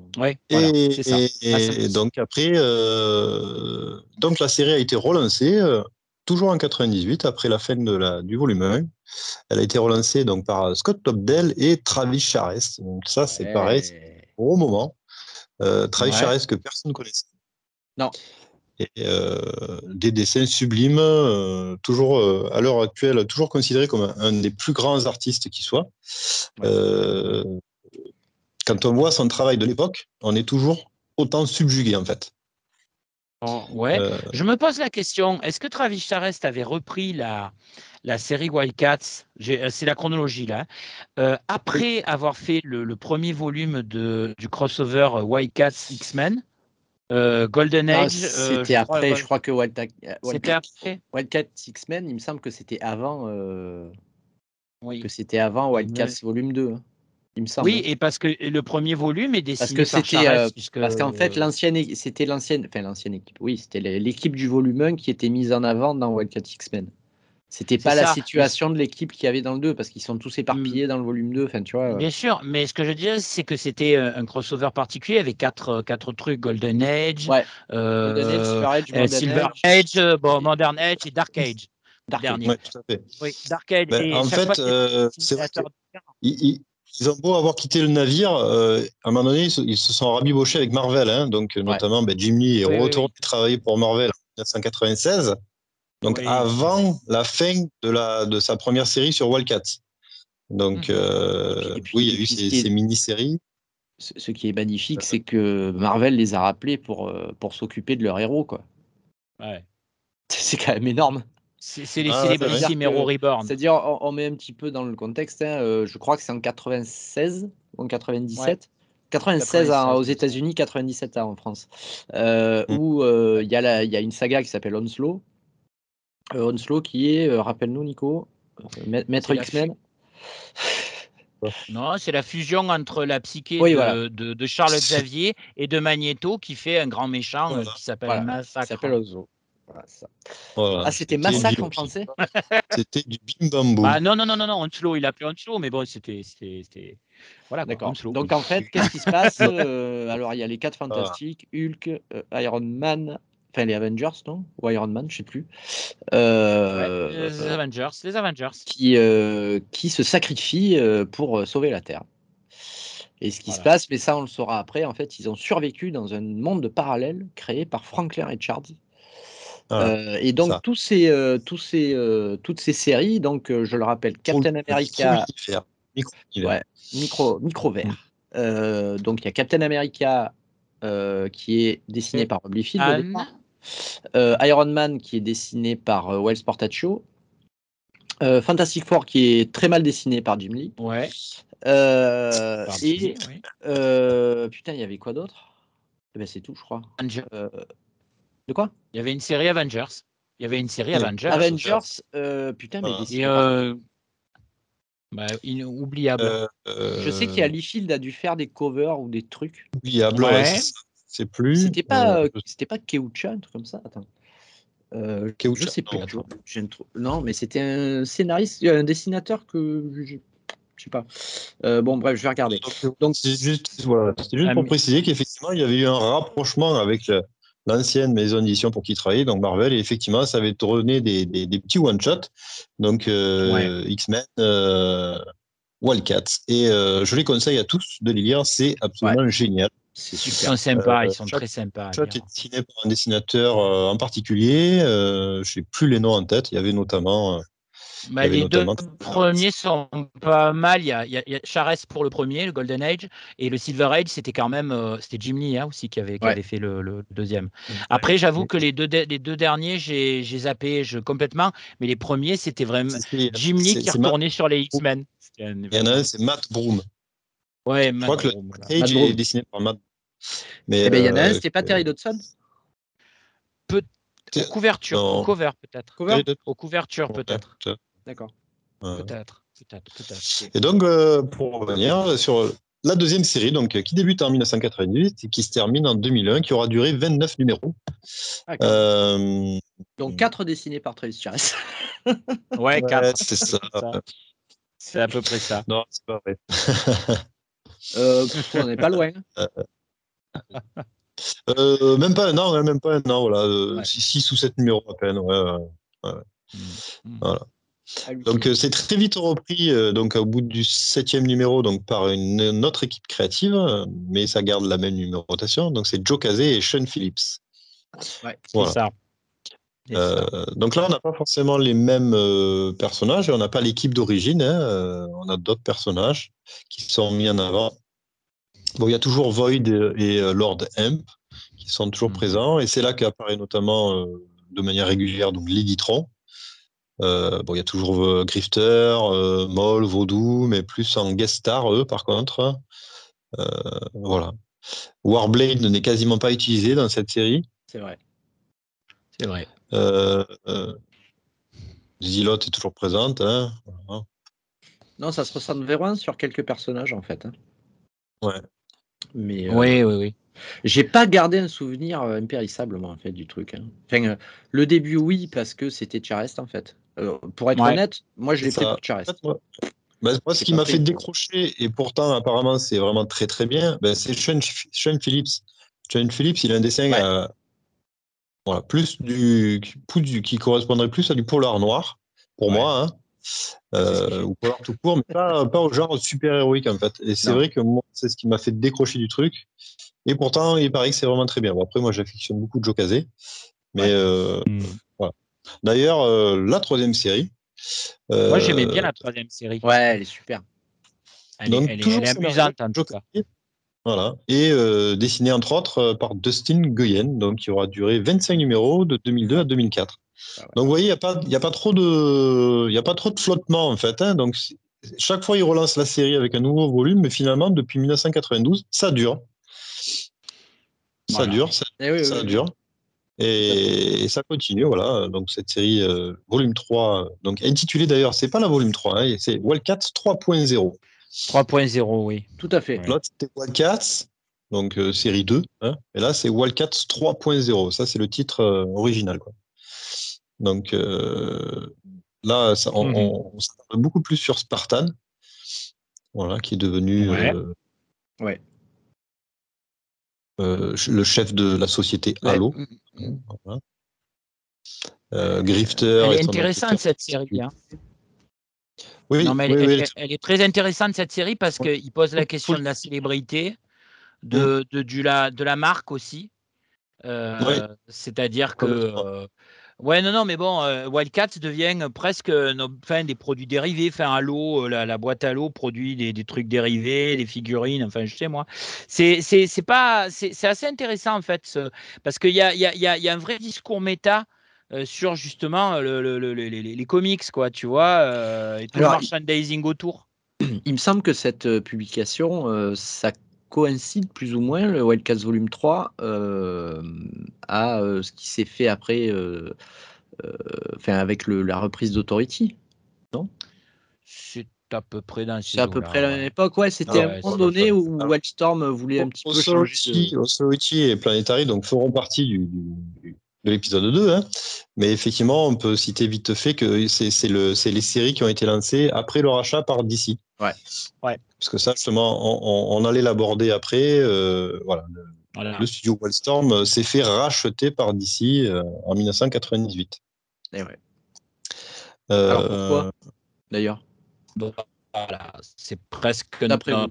et, donc après, euh, donc la série a été relancée, euh, toujours en 98, après la fin de la, du volume 1. Elle a été relancée donc par Scott Topdell et Travis Charest. Donc ça, c'est pareil, c'est un gros moment. Euh, Travis Charest que personne ne connaissait. Non. Et des dessins sublimes, toujours à l'heure actuelle, toujours considéré comme un, des plus grands artistes qui soit quand on voit son travail de l'époque, on est toujours autant subjugué en fait. Oh, ouais. Euh, je me pose la question, est-ce que Travis Charest avait repris la, la série Wildcats, euh, c'est la chronologie là, euh, après avoir fait le, premier volume de, du crossover Wildcats X-Men Golden Age. c'était après, je crois que Wildcats Wildcat X-Men, il me semble que c'était avant. Oui. Que c'était avant Wildcats volume 2. Oui, et parce que le premier volume est dessiné parce que par euh, Parce qu'en fait, l'ancienne, c'était l'ancienne, enfin l'ancienne équipe. Oui, c'était l'équipe du volume 1 qui était mise en avant dans Wildcat X-Men. C'était pas la situation de l'équipe qu'il y avait dans le 2 parce qu'ils sont tous éparpillés mm. dans le volume 2. Enfin, tu vois. Bien sûr, mais ce que je dis, c'est que c'était euh, un crossover particulier avec quatre, euh, quatre trucs Golden Age, Silver Age, bon, Modern Age et Dark Age. Dark Age. Ouais, tout à fait. Oui, Dark Age. Ben, en fait, c'est ils ont beau avoir quitté le navire, euh, à un moment donné, ils se, sont rabibochés avec Marvel. Hein, donc, notamment, ben, Jim Lee est retourné travailler pour Marvel en 1996. Donc, avant la fin de, la, de sa première série sur Wildcats. Donc, mhm. euh, oui, il y a eu ces, mini-séries. Ce qui est magnifique, c'est que Marvel les a rappelés pour, euh, pour s'occuper de leur héros. Quoi. Ouais. C'est quand même énorme. C'est les ah, Hero Reborn. C'est-à-dire, on, met un petit peu dans le contexte. Hein, euh, je crois que c'est en 96 ou en 97. 96, aux États-Unis, 97 en France. Euh, mm. Où euh, il y, y, a une saga qui s'appelle Onslow. Onslow qui est, rappelle-nous, Nico, Maître X-Men. Non, c'est la fusion entre la psyché de, de, Charles Xavier et de Magneto qui fait un grand méchant qui s'appelle Massacre. Ah, c'était Massacre en français C'était du bim bambou. Ah, non, non, non, non, non, Onslow, il a appelé Onslow, mais bon, c'était. Voilà, d'accord. Donc en fait, qu'est-ce qui se passe euh, Alors, il y a les quatre fantastiques Hulk, euh, Iron Man, enfin les Avengers, non Ou Iron Man, je sais plus. Euh, les Avengers, les Avengers. Qui, qui se sacrifient pour sauver la Terre. Et ce qui se passe, mais ça on le saura après, en fait, ils ont survécu dans un monde parallèle créé par Franklin Richards, euh, et donc tous ces, euh, tous ces, euh, toutes ces séries, donc je le rappelle, Captain America, micro, ouais, micro, micro vert. Mmh. donc il y a Captain America qui est dessiné par Rob Liefeld, Iron Man qui est dessiné par Wells Portaccio, Fantastic Four qui est très mal dessiné par Jim Lee. Ouais. et putain, il y avait quoi d'autre? Eh ben, C'est tout, je crois. De quoi? Il y avait une série Avengers. Il y avait une série Avengers. Avengers, euh, putain, mais. Et euh, bah, inoubliable. Euh, Je sais qu'il y a Liefeld a dû faire des covers ou des trucs. Oubliable, ouais. c'est plus. C'était pas, c'était pas Keucha, un truc comme ça. Attends. Euh, je sais plus. Non, mais c'était un scénariste, un dessinateur que je sais pas. Euh, bon, bref, je vais regarder. Donc, c'est juste, voilà, juste pour préciser qu'effectivement, il y avait eu un rapprochement avec l'ancienne maison d'édition pour qui il travaillait, donc Marvel, et effectivement, ça avait tourné des, des, petits one-shots, donc euh, X-Men, euh, Wildcats. Et je les conseille à tous de les lire, c'est absolument génial. Ils sont sympas, ils sont très sympas. Shot est dessiné par un dessinateur en particulier. je sais plus les noms en tête. Il y avait notamment bah, les deux premiers sont pas mal. Il y, a, il y, a, Charest pour le premier, le Golden Age, et le Silver Age, c'était quand même euh, c'était Jim Lee hein, aussi qui avait, qui avait fait le, deuxième. Après, j'avoue que les deux, les deux derniers, j'ai zappé je, complètement, mais les premiers, c'était vraiment Jim Lee qui retournait sur les X-Men. Il y en a un, c'est Matt Broom. Ouais, je crois que le Age est dessiné par Matt. Mais eh ben, il y en a un, euh, c'était pas Terry Dodson Peut Aux couvertures, au cover peut-être. Aux couvertures peut-être. D'accord. Peut-être. Et donc, euh, pour revenir sur la deuxième série, donc, qui débute en 1998 et qui se termine en 2001, qui aura duré 29 numéros. Euh, donc, 4 dessinés par Travis Charest. ouais, 4. c'est ça. C'est à peu près ça. Non, c'est pas vrai. euh, on n'est pas loin. Euh, même pas un an, même pas un an, voilà. 6 ou 7 numéros à peine, ouais. ouais. Mm, mm. Voilà. Donc euh, c'est très vite repris euh, donc au bout du septième numéro donc par une, autre équipe créative, mais ça garde la même numérotation. Donc c'est Joe Casey et Sean Phillips. Ouais, c'est ça. Euh, donc là, on n'a pas forcément les mêmes personnages et on n'a pas l'équipe d'origine. Hein, on a d'autres personnages qui sont mis en avant. Bon, il y a toujours Void et, Lord Hemp qui sont toujours mmh. présents et c'est là qu'apparaît notamment de manière régulière donc Lady Tron euh, bon, il y a toujours euh, Grifter, euh, Moll, Vaudou, mais plus en guest star, eux, par contre. voilà. Warblade n'est quasiment pas utilisé dans cette série. C'est vrai. C'est vrai. Zilot est toujours présente. Hein. Non, ça se ressemble vraiment sur quelques personnages, en fait. Hein. Ouais. Mais, oui, oui, oui. J'ai pas gardé un souvenir impérissable, moi, en fait, du truc. Hein. Enfin, le début, oui, parce que c'était Charest, en fait. Euh, pour être honnête, moi je l'ai pris pour Charest. Moi, ce qui m'a fait décrocher, et pourtant apparemment c'est vraiment très très bien, bah, c'est Sean, Phillips. Sean Phillips, il a un dessin voilà, plus du, qui correspondrait plus à du polar noir, pour moi, hein. euh, ou polar tout court, mais pas, pas, au genre super héroïque en fait. Et c'est vrai que moi, c'est ce qui m'a fait décrocher du truc. Et pourtant, il paraît que c'est vraiment très bien. Bon, après, moi, j'affectionne beaucoup de Joe Casey, mais euh, hmm. D'ailleurs, euh, la troisième série. Moi, j'aimais bien la troisième série. Ouais, elle est super. Elle, est, amusante en tout cas. Voilà. Et euh, dessinée entre autres euh, par Dustin Goyen, donc qui aura duré 25 numéros de 2002 à 2004. Ah donc vous voyez, il n'y a, pas, a, pas trop de, a pas trop de flottement en fait. Hein. donc chaque fois, il relance la série avec un nouveau volume, mais finalement, depuis 1992, ça dure. Ça dure, ça, eh ça dure. Et, ça continue, voilà. Donc cette série euh, volume 3, donc intitulée d'ailleurs, c'est pas la volume 3, hein, c'est Wildcats 3.0. 3.0, oui. Tout à fait. Là, c'était Wildcats, donc euh, série 2. Hein, et là, c'est Wildcats 3.0. Ça, c'est le titre euh, original. Quoi. Donc là, ça, on, mm beaucoup plus sur Spartan, voilà, qui est devenu. ouais. Euh, le chef de la société Halo. Euh, Grifter. Elle est intéressante cette série. Hein. Oui, elle, est, très intéressante cette série parce qu'il pose la question de la célébrité, de, de, du, la, de la marque aussi. Euh, c'est-à-dire que Ouais, non, non, mais bon, euh, Wildcats devient presque euh, des produits dérivés. Enfin, Halo, euh, la, boîte Halo produit des, trucs dérivés, des figurines, enfin, je sais moi. C'est, pas, c'est, assez intéressant en fait, parce qu'il y a, y, a, y a un vrai discours méta. sur justement le, les, comics, quoi, tu vois, et tout le merchandising autour. Il me semble que cette publication, ça coïncide plus ou moins, le Wildcats Volume 3, euh, à euh, ce qui s'est fait après, euh, enfin, avec le, la reprise d'Authority, non? C'est à peu près dans C'est à peu près la même époque, ouais, c'était à un moment donné où Wildstorm voulait un petit peu changer. Authority et Planetary donc, feront partie du, de l'épisode 2. Hein. Mais effectivement, on peut citer vite fait que c'est le, les séries qui ont été lancées après le rachat par DC. Ouais. ouais. Parce que ça, justement, on, allait l'aborder après. Euh, voilà, le, studio Wildstorm s'est fait racheter par DC euh, en 1998. Et ouais. Euh, Alors pourquoi, d'ailleurs? Voilà, c'est presque notre,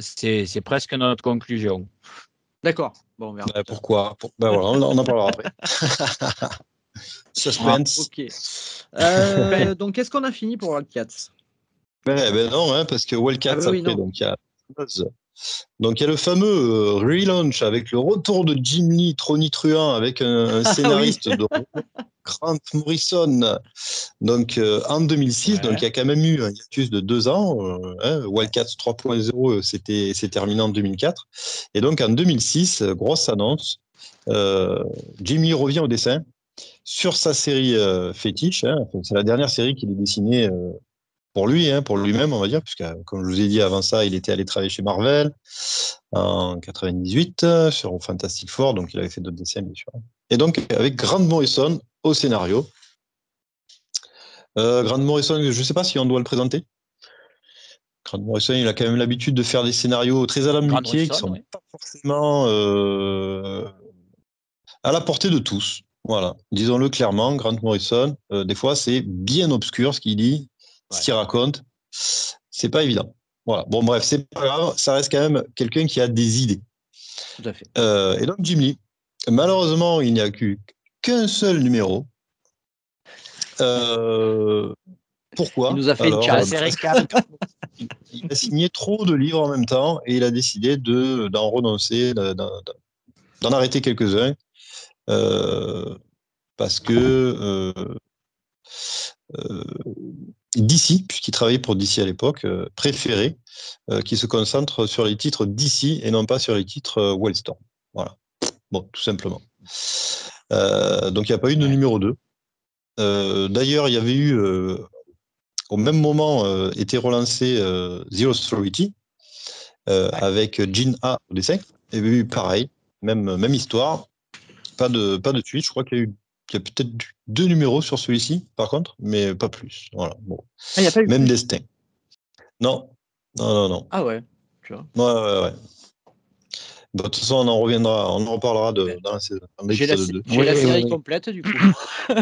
c'est presque notre conclusion. D'accord. Bon, merde. pourquoi? Ben voilà, on, en parlera après. Suspense. ok. Euh, donc, qu'est-ce qu'on a fini pour Wildcats ben, ben non, hein, parce que Wildcats, ah, après, donc il y a donc il y a le fameux euh, relaunch avec le retour de Jim Lee tronitruant avec un, ah scénariste de Grant Morrison. Donc euh, en 2006, donc il y a quand même eu un hiatus de deux ans. Euh, hein, Wildcats 3.0, c'était c'est terminé en 2004. Et donc en 2006, grosse annonce. Jim Lee revient au dessin sur sa série fétiche. Hein. c'est la dernière série qu'il a dessinée pour lui, hein, pour lui-même, on va dire, puisque comme je vous ai dit avant ça, il était allé travailler chez Marvel en 98 sur Fantastic Four, donc il avait fait d'autres dessins, bien sûr. Et donc avec Grant Morrison au scénario. Euh, Grant Morrison, je ne sais pas si on doit le présenter. Grant Morrison, il a quand même l'habitude de faire des scénarios très alambiqués qui sont pas forcément euh, à la portée de tous. Voilà, disons-le clairement, Grant Morrison, euh, des fois c'est bien obscur ce qu'il dit, ce qu'il raconte, c'est pas évident. Voilà. Bon, bref, c'est pas grave, ça reste quand même quelqu'un qui a des idées. Tout à fait. Euh, et donc, Jim Lee, malheureusement, il n'y a qu'un seul numéro. Euh, pourquoi Il nous a fait une chasse. il a signé trop de livres en même temps et il a décidé d'en renoncer, d'en arrêter quelques-uns. Euh, parce que DC, puisqu'il travaillait pour DC à l'époque, euh, préféré, euh, qui se concentre sur les titres DC et non pas sur les titres euh, Wildstorm. Voilà. Bon, tout simplement. donc il n'y a pas eu de numéro 2. D'ailleurs, il y avait eu, au même moment, été relancé Zero Authority avec Jean A au dessin. Et eu pareil, même, même histoire. Pas de, pas de tweet, je crois qu'il y a eu il y a peut-être deux numéros sur celui-ci, par contre, mais pas plus. Voilà. Bon. Ah, a pas eu Même destin. Non. Non, non, non. Ah ouais. Tu vois. Ouais, ouais, ouais. de toute façon, on en reviendra, on en reparlera de, dans la saison. J'ai la, la, série complète, du coup.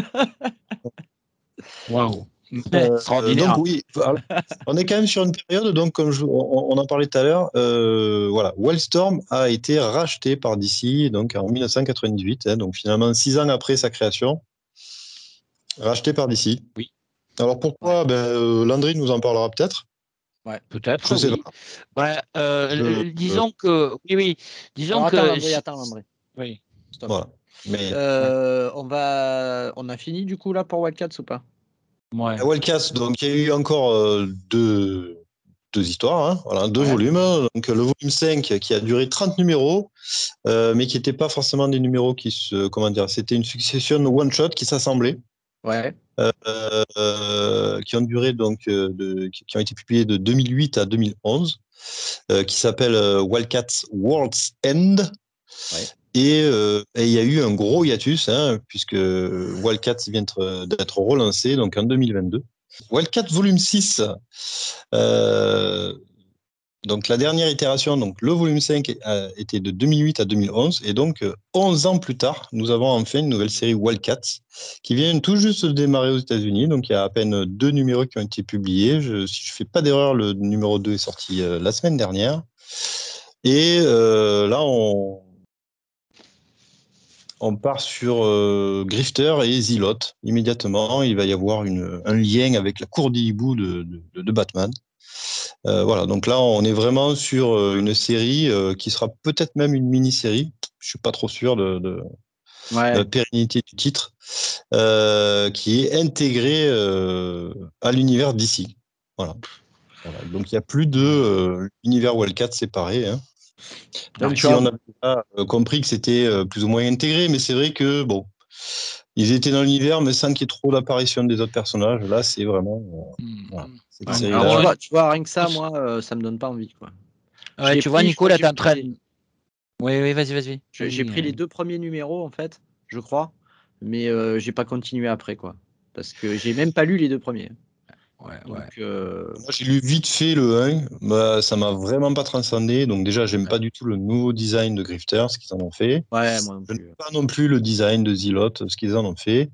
Waouh. Euh, donc oui, on est quand même sur une période, donc comme on, en parlait tout à l'heure, euh, voilà, Wildstorm a été racheté par DC donc en 1998, hein, donc finalement six ans après sa création, racheté par DC. Oui. Alors pourquoi? Ben, euh, Landry nous en parlera peut-être. Ouais, peut-être. Je sais pas. disons que oui, oui, disons que. Landry, attends, Landry. Oui. Voilà. Mais... on va, on a fini du coup là pour Wildcats ou pas? Ouais. Wildcats, donc il y a eu encore euh, deux, deux, histoires, hein, voilà, deux volumes. Donc le volume 5 qui a duré 30 numéros, euh, mais qui n'étaient pas forcément des numéros qui se. Comment dire C'était une succession one-shot qui s'assemblait. Ouais. Euh, qui ont duré donc de, qui ont été publiés de 2008 à 2011, qui s'appelle Wildcats World's End. Ouais. Euh, et, il y a eu un gros hiatus, hein, puisque Wildcats vient d'être relancé donc en 2022. Wildcats volume 6, euh, donc la dernière itération, donc le volume 5 était de 2008 à 2011, et donc 11 ans plus tard, nous avons enfin une nouvelle série Wildcats qui vient tout juste de démarrer aux États-Unis. Donc il y a à peine deux numéros qui ont été publiés. Si je ne fais pas d'erreur, le numéro 2 est sorti euh, la semaine dernière. Et là, on, on part sur euh, Grifter et Zilote immédiatement. Il va y avoir un lien avec la cour d'Hibou de, de, Batman. Euh, voilà, donc là, on est vraiment sur euh, une série qui sera peut-être même une mini-série. Je suis pas trop sûr de, la pérennité du titre, qui est intégrée à l'univers d'ici. Voilà. Donc il n'y a plus de univers Wildcat séparé. Hein. Donc, on a euh, compris que c'était euh, plus ou moins intégré, mais c'est vrai que bon, ils étaient dans l'univers, mais sans qu'il y ait trop d'apparition des autres personnages. Là, c'est vraiment. Euh, hmm. tu, vois, rien que ça, moi, ça me donne pas envie. Quoi. tu vois, Nico, là, t'es en train. Oui, oui, vas-y, vas-y. J'ai pris les deux premiers numéros, en fait, je crois. mais j'ai pas continué après, quoi. Parce que j'ai même pas lu les deux premiers. Ouais, ouais. Moi, j'ai lu vite fait le 1, bah, ça m'a vraiment pas transcendé. Donc, déjà, j'aime pas du tout le nouveau design de Grifters, ce qu'ils en ont fait. Ouais, moi non plus. Je n'aime pas non plus le design de Zilot, ce qu'ils en ont fait.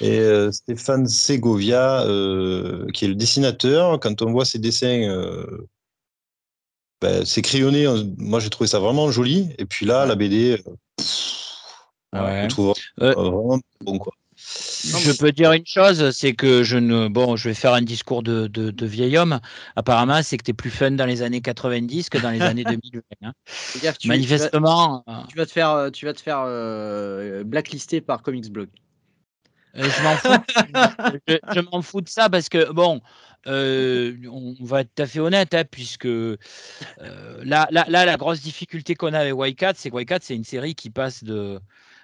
Et Stéphane Segovia, qui est le dessinateur, quand on voit ses dessins ben, c'est crayonné. Moi, j'ai trouvé ça vraiment joli. Et puis là, la BD, je trouve vraiment bon. Quoi. Je peux dire une chose, c'est que je ne. Bon, je vais faire un discours de, de, vieil homme. Apparemment, c'est que tu es plus fun dans les années 90 que dans les années 2020. Hein. Manifestement. Tu vas, te faire, tu vas te faire euh, blacklister par Comics Blog. Euh, je m'en fous. je m'en fous de ça parce que, bon, euh, on va être tout à fait honnête, hein, puisque euh, là, là, la grosse difficulté qu'on a avec Wildcat, c'est que Wildcat, c'est une série qui passe de,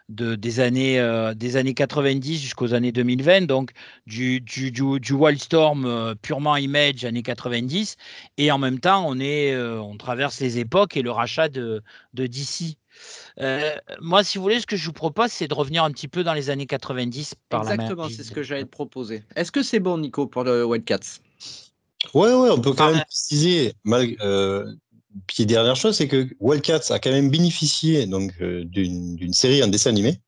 des, années, euh, des années 90 jusqu'aux années 2020, donc du, du, du, Wildstorm purement image années 90, et en même temps, on, est, on traverse les époques et le rachat de, de DC. moi, si vous voulez, ce que je vous propose, c'est de revenir un petit peu dans les années 90 par Exactement, c'est ce que j'allais te proposer. Est-ce que c'est bon, Nico, pour le Wildcats? Ouais, ouais, on peut quand même préciser. Mal, euh, puis dernière chose, c'est que Wildcats a quand même bénéficié donc euh, d'une série en dessin animé.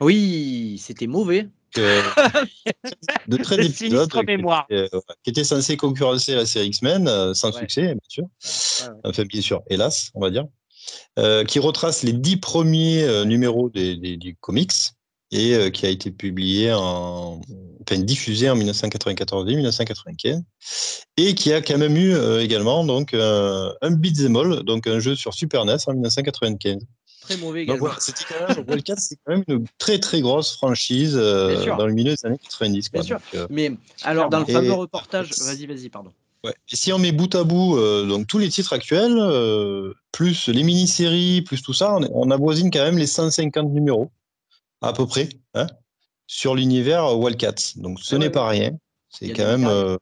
Oui, c'était mauvais. de très d'épisodes qui, qui étaient censés concurrencer la série X-Men, euh, sans succès, bien sûr. Enfin, bien sûr, hélas, on va dire. qui retrace les dix premiers numéros des, des comics et euh, qui a été publié en, enfin diffusé en 1994 et 1995 et qui a quand même eu euh, également donc euh, un beat'em all, donc un jeu sur Super NES en 1995. Très mauvais également. c'était quand même, c'est quand même une très très grosse franchise dans le milieu des années 90. Bien sûr. Mais alors dans le fameux reportage, vas-y, vas-y, pardon. Ouais. Et si on met bout à bout donc tous les titres actuels, plus les mini-séries, plus tout ça, on, on avoisine quand même les 150 numéros à peu près, hein, sur l'univers Wildcats. Donc ce n'est pas rien. C'est quand même. Euh,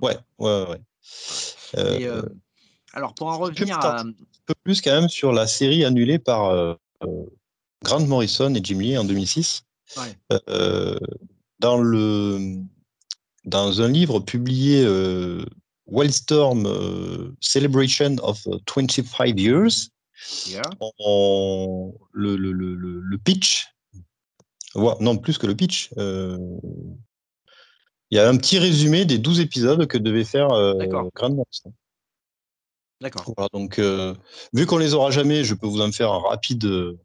ouais, ouais, ouais. Euh, euh, alors pour en revenir à. Un peu plus quand même sur la série annulée par Grant Morrison et Jim Lee en 2006. dans, le, dans un livre publié Wildstorm Celebration of 25 Years, le, le, le, le, pitch non, plus que le pitch. Euh, il y a un petit résumé des 12 épisodes que devait faire euh, Grand Morrison. D'accord. donc, euh, vu qu'on les aura jamais, je peux vous en faire un rapide,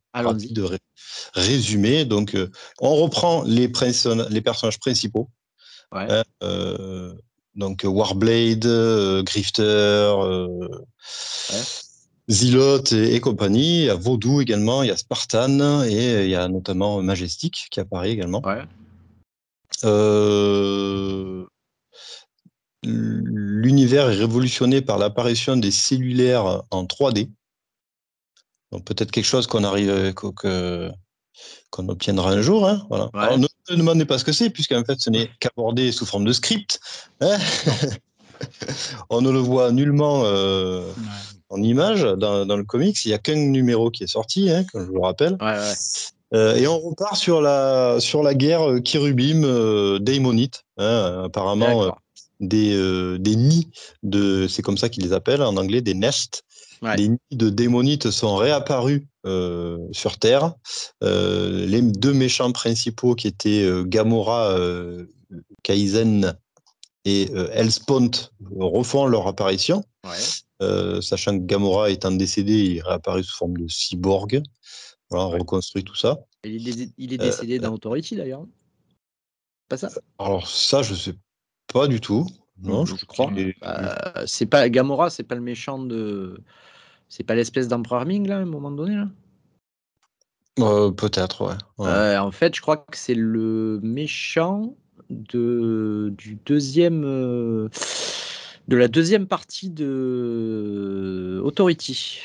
résumé. Donc, on reprend les, les personnages principaux. Hein, donc, Warblade, Grifter, Zilote et, compagnie. Il y a Vaudou également, il y a Spartan et il y a notamment Majestic qui apparaît également. Euh, l'univers est révolutionné par l'apparition des cellulaires en 3D. Donc peut-être quelque chose qu'on arrive qu'on obtiendra un jour. Hein, voilà. ne demandez pas ce que c'est, puisqu'en fait ce n'est qu'abordé sous forme de script. Hein. On ne le voit nullement euh, en image dans, le comics. Il n'y a qu'un numéro qui est sorti, hein, comme je vous le rappelle. Euh, et on repart sur la, sur la guerre euh, Kirubim euh, Daimonite. Hein, apparemment, des, des nids de. C'est comme ça qu'ils les appellent en anglais, des nests. Les nids de démonites sont réapparus sur Terre. les deux méchants principaux qui étaient Gamora, Kaizen et Hellspont refont leur apparition. Euh, sachant que Gamora étant décédé, il réapparaît sous forme de cyborg. Voilà, on reconstruit tout ça. il, est, décédé euh, dans Authority d'ailleurs. Pas ça? Alors ça, je sais pas du tout. Non, je, crois. Bah, c'est pas Gamora, c'est pas le méchant de. C'est pas l'espèce d'empereur Ming là, à un moment donné là? Euh, peut-être, ouais. en fait, je crois que c'est le méchant de du deuxième de la deuxième partie de Authority.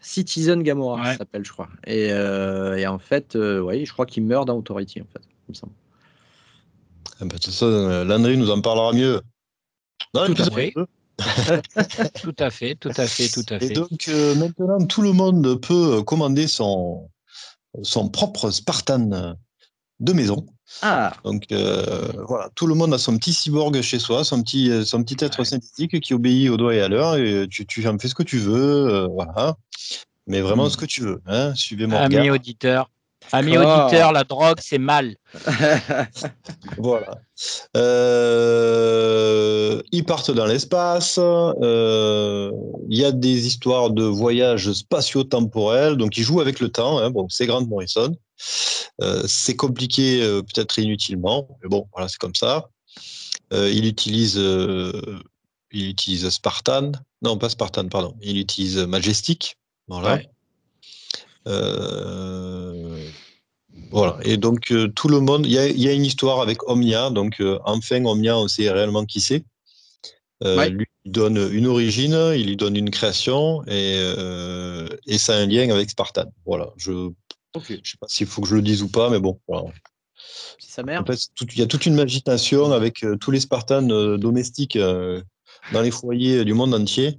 Citizen Gamora, ça s'appelle, je crois. Et, euh, en fait, euh, oui, je crois qu'il meurt dans Authority, en fait, il me semble. Ah bah, ça, euh, Landry nous en parlera mieux. tout, à fait. tout à fait, tout à fait, tout à fait. Et donc, maintenant, tout le monde peut commander son, son propre Spartan de maison. Ah. Donc voilà, tout le monde a son petit cyborg chez soi, son petit, son petit être synthétique qui obéit au doigt et à l'heure, et tu, tu en fais ce que tu veux, voilà. Mais vraiment hmm. ce que tu veux, hein. suivez mon Ami auditeur, Amis auditeurs, la drogue, c'est mal. voilà. Euh, ils partent dans l'espace. Euh, il y a des histoires de voyages spatio-temporels. Donc, ils jouent avec le temps. Hein. Bon, c'est Grant Morrison. Euh, c'est compliqué, peut-être inutilement. Mais bon, voilà, c'est comme ça. il utilise. il utilise Spartan. Non, pas Spartan, pardon. Il utilise Majestic. Voilà. Euh, voilà. Et donc, euh, tout le monde, il y a, une histoire avec Omnia. Donc, euh, enfin, Omnia, on sait réellement qui c'est. Lui, il donne une origine, il lui donne une création et, et ça a un lien avec Spartan. Voilà. Je ne sais pas s'il faut que je le dise ou pas, mais bon. Voilà. sa mère. il y a toute une magitation avec tous les Spartans domestiques dans les foyers du monde entier.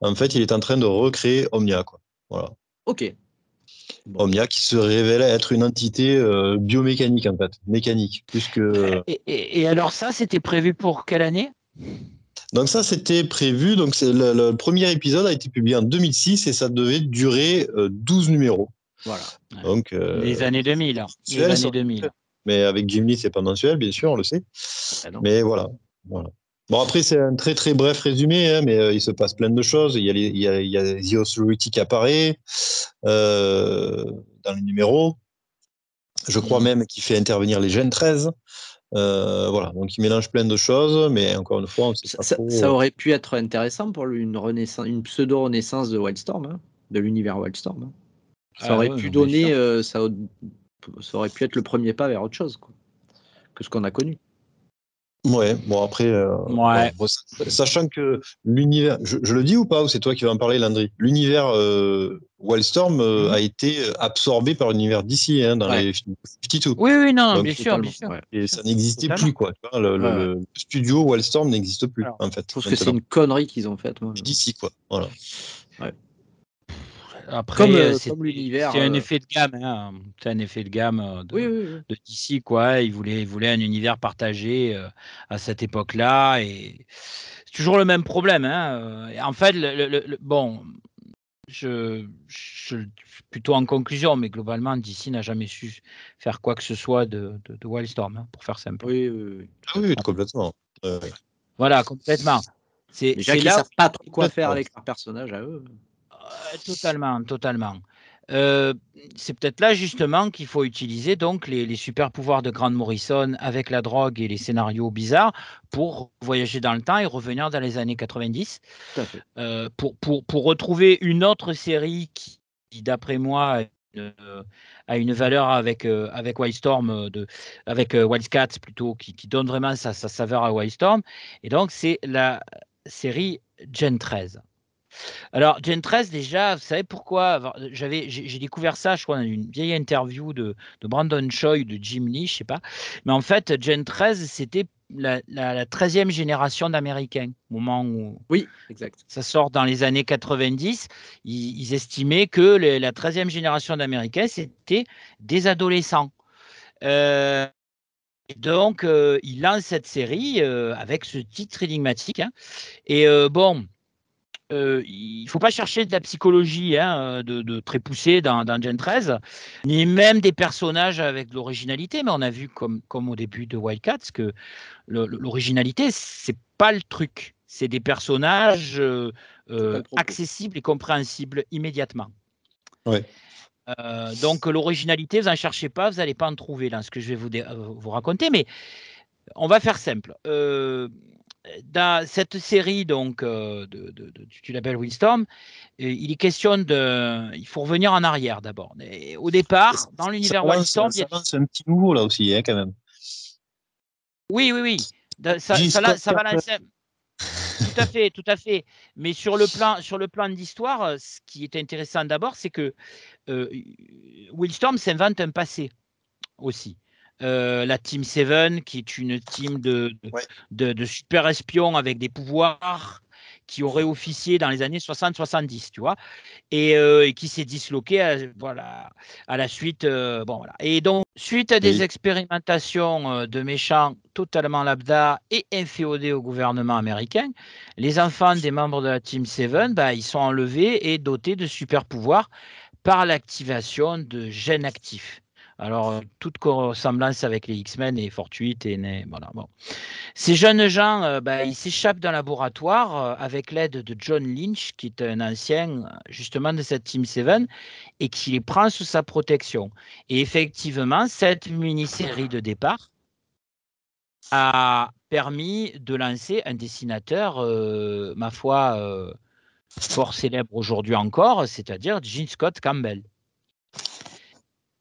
En fait, il est en train de recréer Omnia. Quoi. Voilà. Ok. Omnia qui se révèle être une entité euh, biomécanique en fait, mécanique, plus que. Et, alors ça, c'était prévu pour quelle année? Donc ça, c'était prévu. Donc le, premier épisode a été publié en 2006 et ça devait durer 12 euh, numéros. Voilà. Donc euh, les années 2000. Les années 2000. Mais avec Jim Lee, c'est pas mensuel, bien sûr, on le sait. Ah mais voilà, voilà. Bon, après, c'est un très très bref résumé, hein, mais euh, il se passe plein de choses. Il y a, les, il y a, il y a The qui apparaît euh, dans le numéro. Je crois même qu'il fait intervenir les gènes 13. Euh, voilà, donc il mélange plein de choses, mais encore une fois, ça, ça, aurait pu être intéressant pour lui, une, renaissance, une pseudo-renaissance de Wildstorm, hein, de l'univers Wildstorm. Hein. Ça ah aurait pu donner, ça, ça, aurait pu être le premier pas vers autre chose quoi, que ce qu'on a connu. Ouais, bon après, euh, sachant que l'univers, je, le dis ou pas, ou c'est toi qui vas en parler, Landry? L'univers euh, Wildstorm euh, mhm. a été absorbé par l'univers d'ici, hein, dans les 52. Oui, oui, non, bien sûr, bien sûr. Et ça n'existait plus, quoi. le, studio Wildstorm n'existe plus, en fait. Je trouve que c'est une connerie qu'ils ont faite, moi. D'ici, quoi. Voilà. Ouais. Après, comme, euh, c'est l'univers. C'est un euh, effet de gamme. Hein. C'est un effet de gamme euh, de, DC, quoi. Il voulait, il voulait un univers partagé à cette époque-là. Et c'est toujours le même problème. Hein. En fait, le, bon, je, je, plutôt en conclusion, mais globalement, DC n'a jamais su faire quoi que ce soit de, de, Wildstorm, hein, pour faire simple. Oui, oui, oui. Ah complètement. Voilà, complètement. C'est, qu'ils ne savent pas trop quoi faire avec leur personnage à eux totalement, totalement. Euh, c'est peut-être là justement qu'il faut utiliser donc les, super pouvoirs de Grant Morrison avec la drogue et les scénarios bizarres pour voyager dans le temps et revenir dans les années 90 euh, pour, pour, pour, retrouver une autre série qui, d'après moi, a une valeur avec, euh, avec Wildstorm, de, avec Wildcats plutôt, qui, qui, donne vraiment sa, sa saveur à Wildstorm. Et donc, c'est la série Gen 13. Alors, Gen 13, déjà, vous savez pourquoi? J'avais, j'ai découvert ça, je crois, dans une vieille interview de, Brandon Choi, de Jim Lee, je sais pas. Mais en fait, Gen 13, c'était la, 13e génération d'Américains, au moment où oui, exact. ça sort dans les années 90. Ils, estimaient que la 13e génération d'Américains, c'était des adolescents. Euh, donc, euh, il lance cette série euh, avec ce titre énigmatique. Hein. Et bon, euh, il ne faut pas chercher de la psychologie hein, de, très poussée dans, Gen 13, ni même des personnages avec de l'originalité, mais on a vu comme, comme au début de Wildcats que l'originalité, c'est pas le truc. C'est des personnages euh, euh, accessibles et compréhensibles immédiatement. donc l'originalité, vous n'en cherchez pas, vous n'allez pas en trouver dans ce que je vais vous, vous raconter, mais on va faire simple dans cette série donc euh, de, de, de, tu l'appelles Windstorm, il est question de, il faut revenir en arrière d'abord. Au départ, dans l'univers Windstorm, c'est a... un petit nouveau là aussi, hein, quand même. Oui, oui, oui. Ça, ça, ça va lancer. tout à fait, tout à fait. Mais sur le plan, sur le plan d'histoire, ce qui est intéressant d'abord, c'est que euh, Wildstorm s'invente un passé aussi. Euh, la Team 7, qui est une team de, de, super espions avec des pouvoirs qui aurait officié dans les années 60-70, tu vois, et, qui s'est disloqué à, voilà, à la suite. bon, voilà. Et donc, suite à des expérimentations de méchants totalement lambda et inféodés au gouvernement américain, les enfants des membres de la Team 7, bah, ils sont enlevés et dotés de super pouvoirs par l'activation de gènes actifs. Alors, euh, toute ressemblance avec les X-Men est fortuite et voilà. Bon. Ces jeunes gens, euh, bah, ils s'échappent d'un laboratoire euh, avec l'aide de John Lynch, qui est un ancien justement de cette Team 7 et qui les prend sous sa protection. Et effectivement, cette mini-série de départ a permis de lancer un dessinateur, ma foi, fort célèbre aujourd'hui encore, c'est-à-dire Gene Scott Campbell.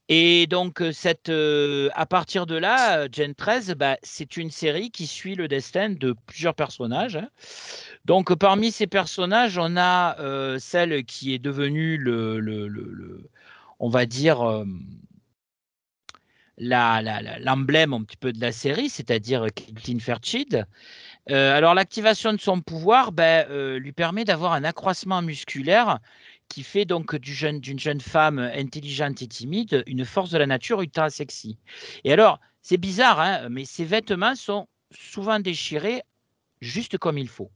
Et donc, cette, à partir de là, Gen 13, bah, c'est une série qui suit le destin de plusieurs personnages. Hein. Donc, parmi ces personnages, on a celle qui est devenue le, on va dire, l'emblème un petit peu de la série, c'est-à-dire Caitlin Fairchild, euh, alors l'activation de son pouvoir ben, euh, lui permet d'avoir un accroissement musculaire qui fait donc d'une jeune, femme intelligente et timide une force de la nature ultra sexy. Et alors, c'est bizarre, hein, mais ses vêtements sont souvent déchirés juste comme il faut.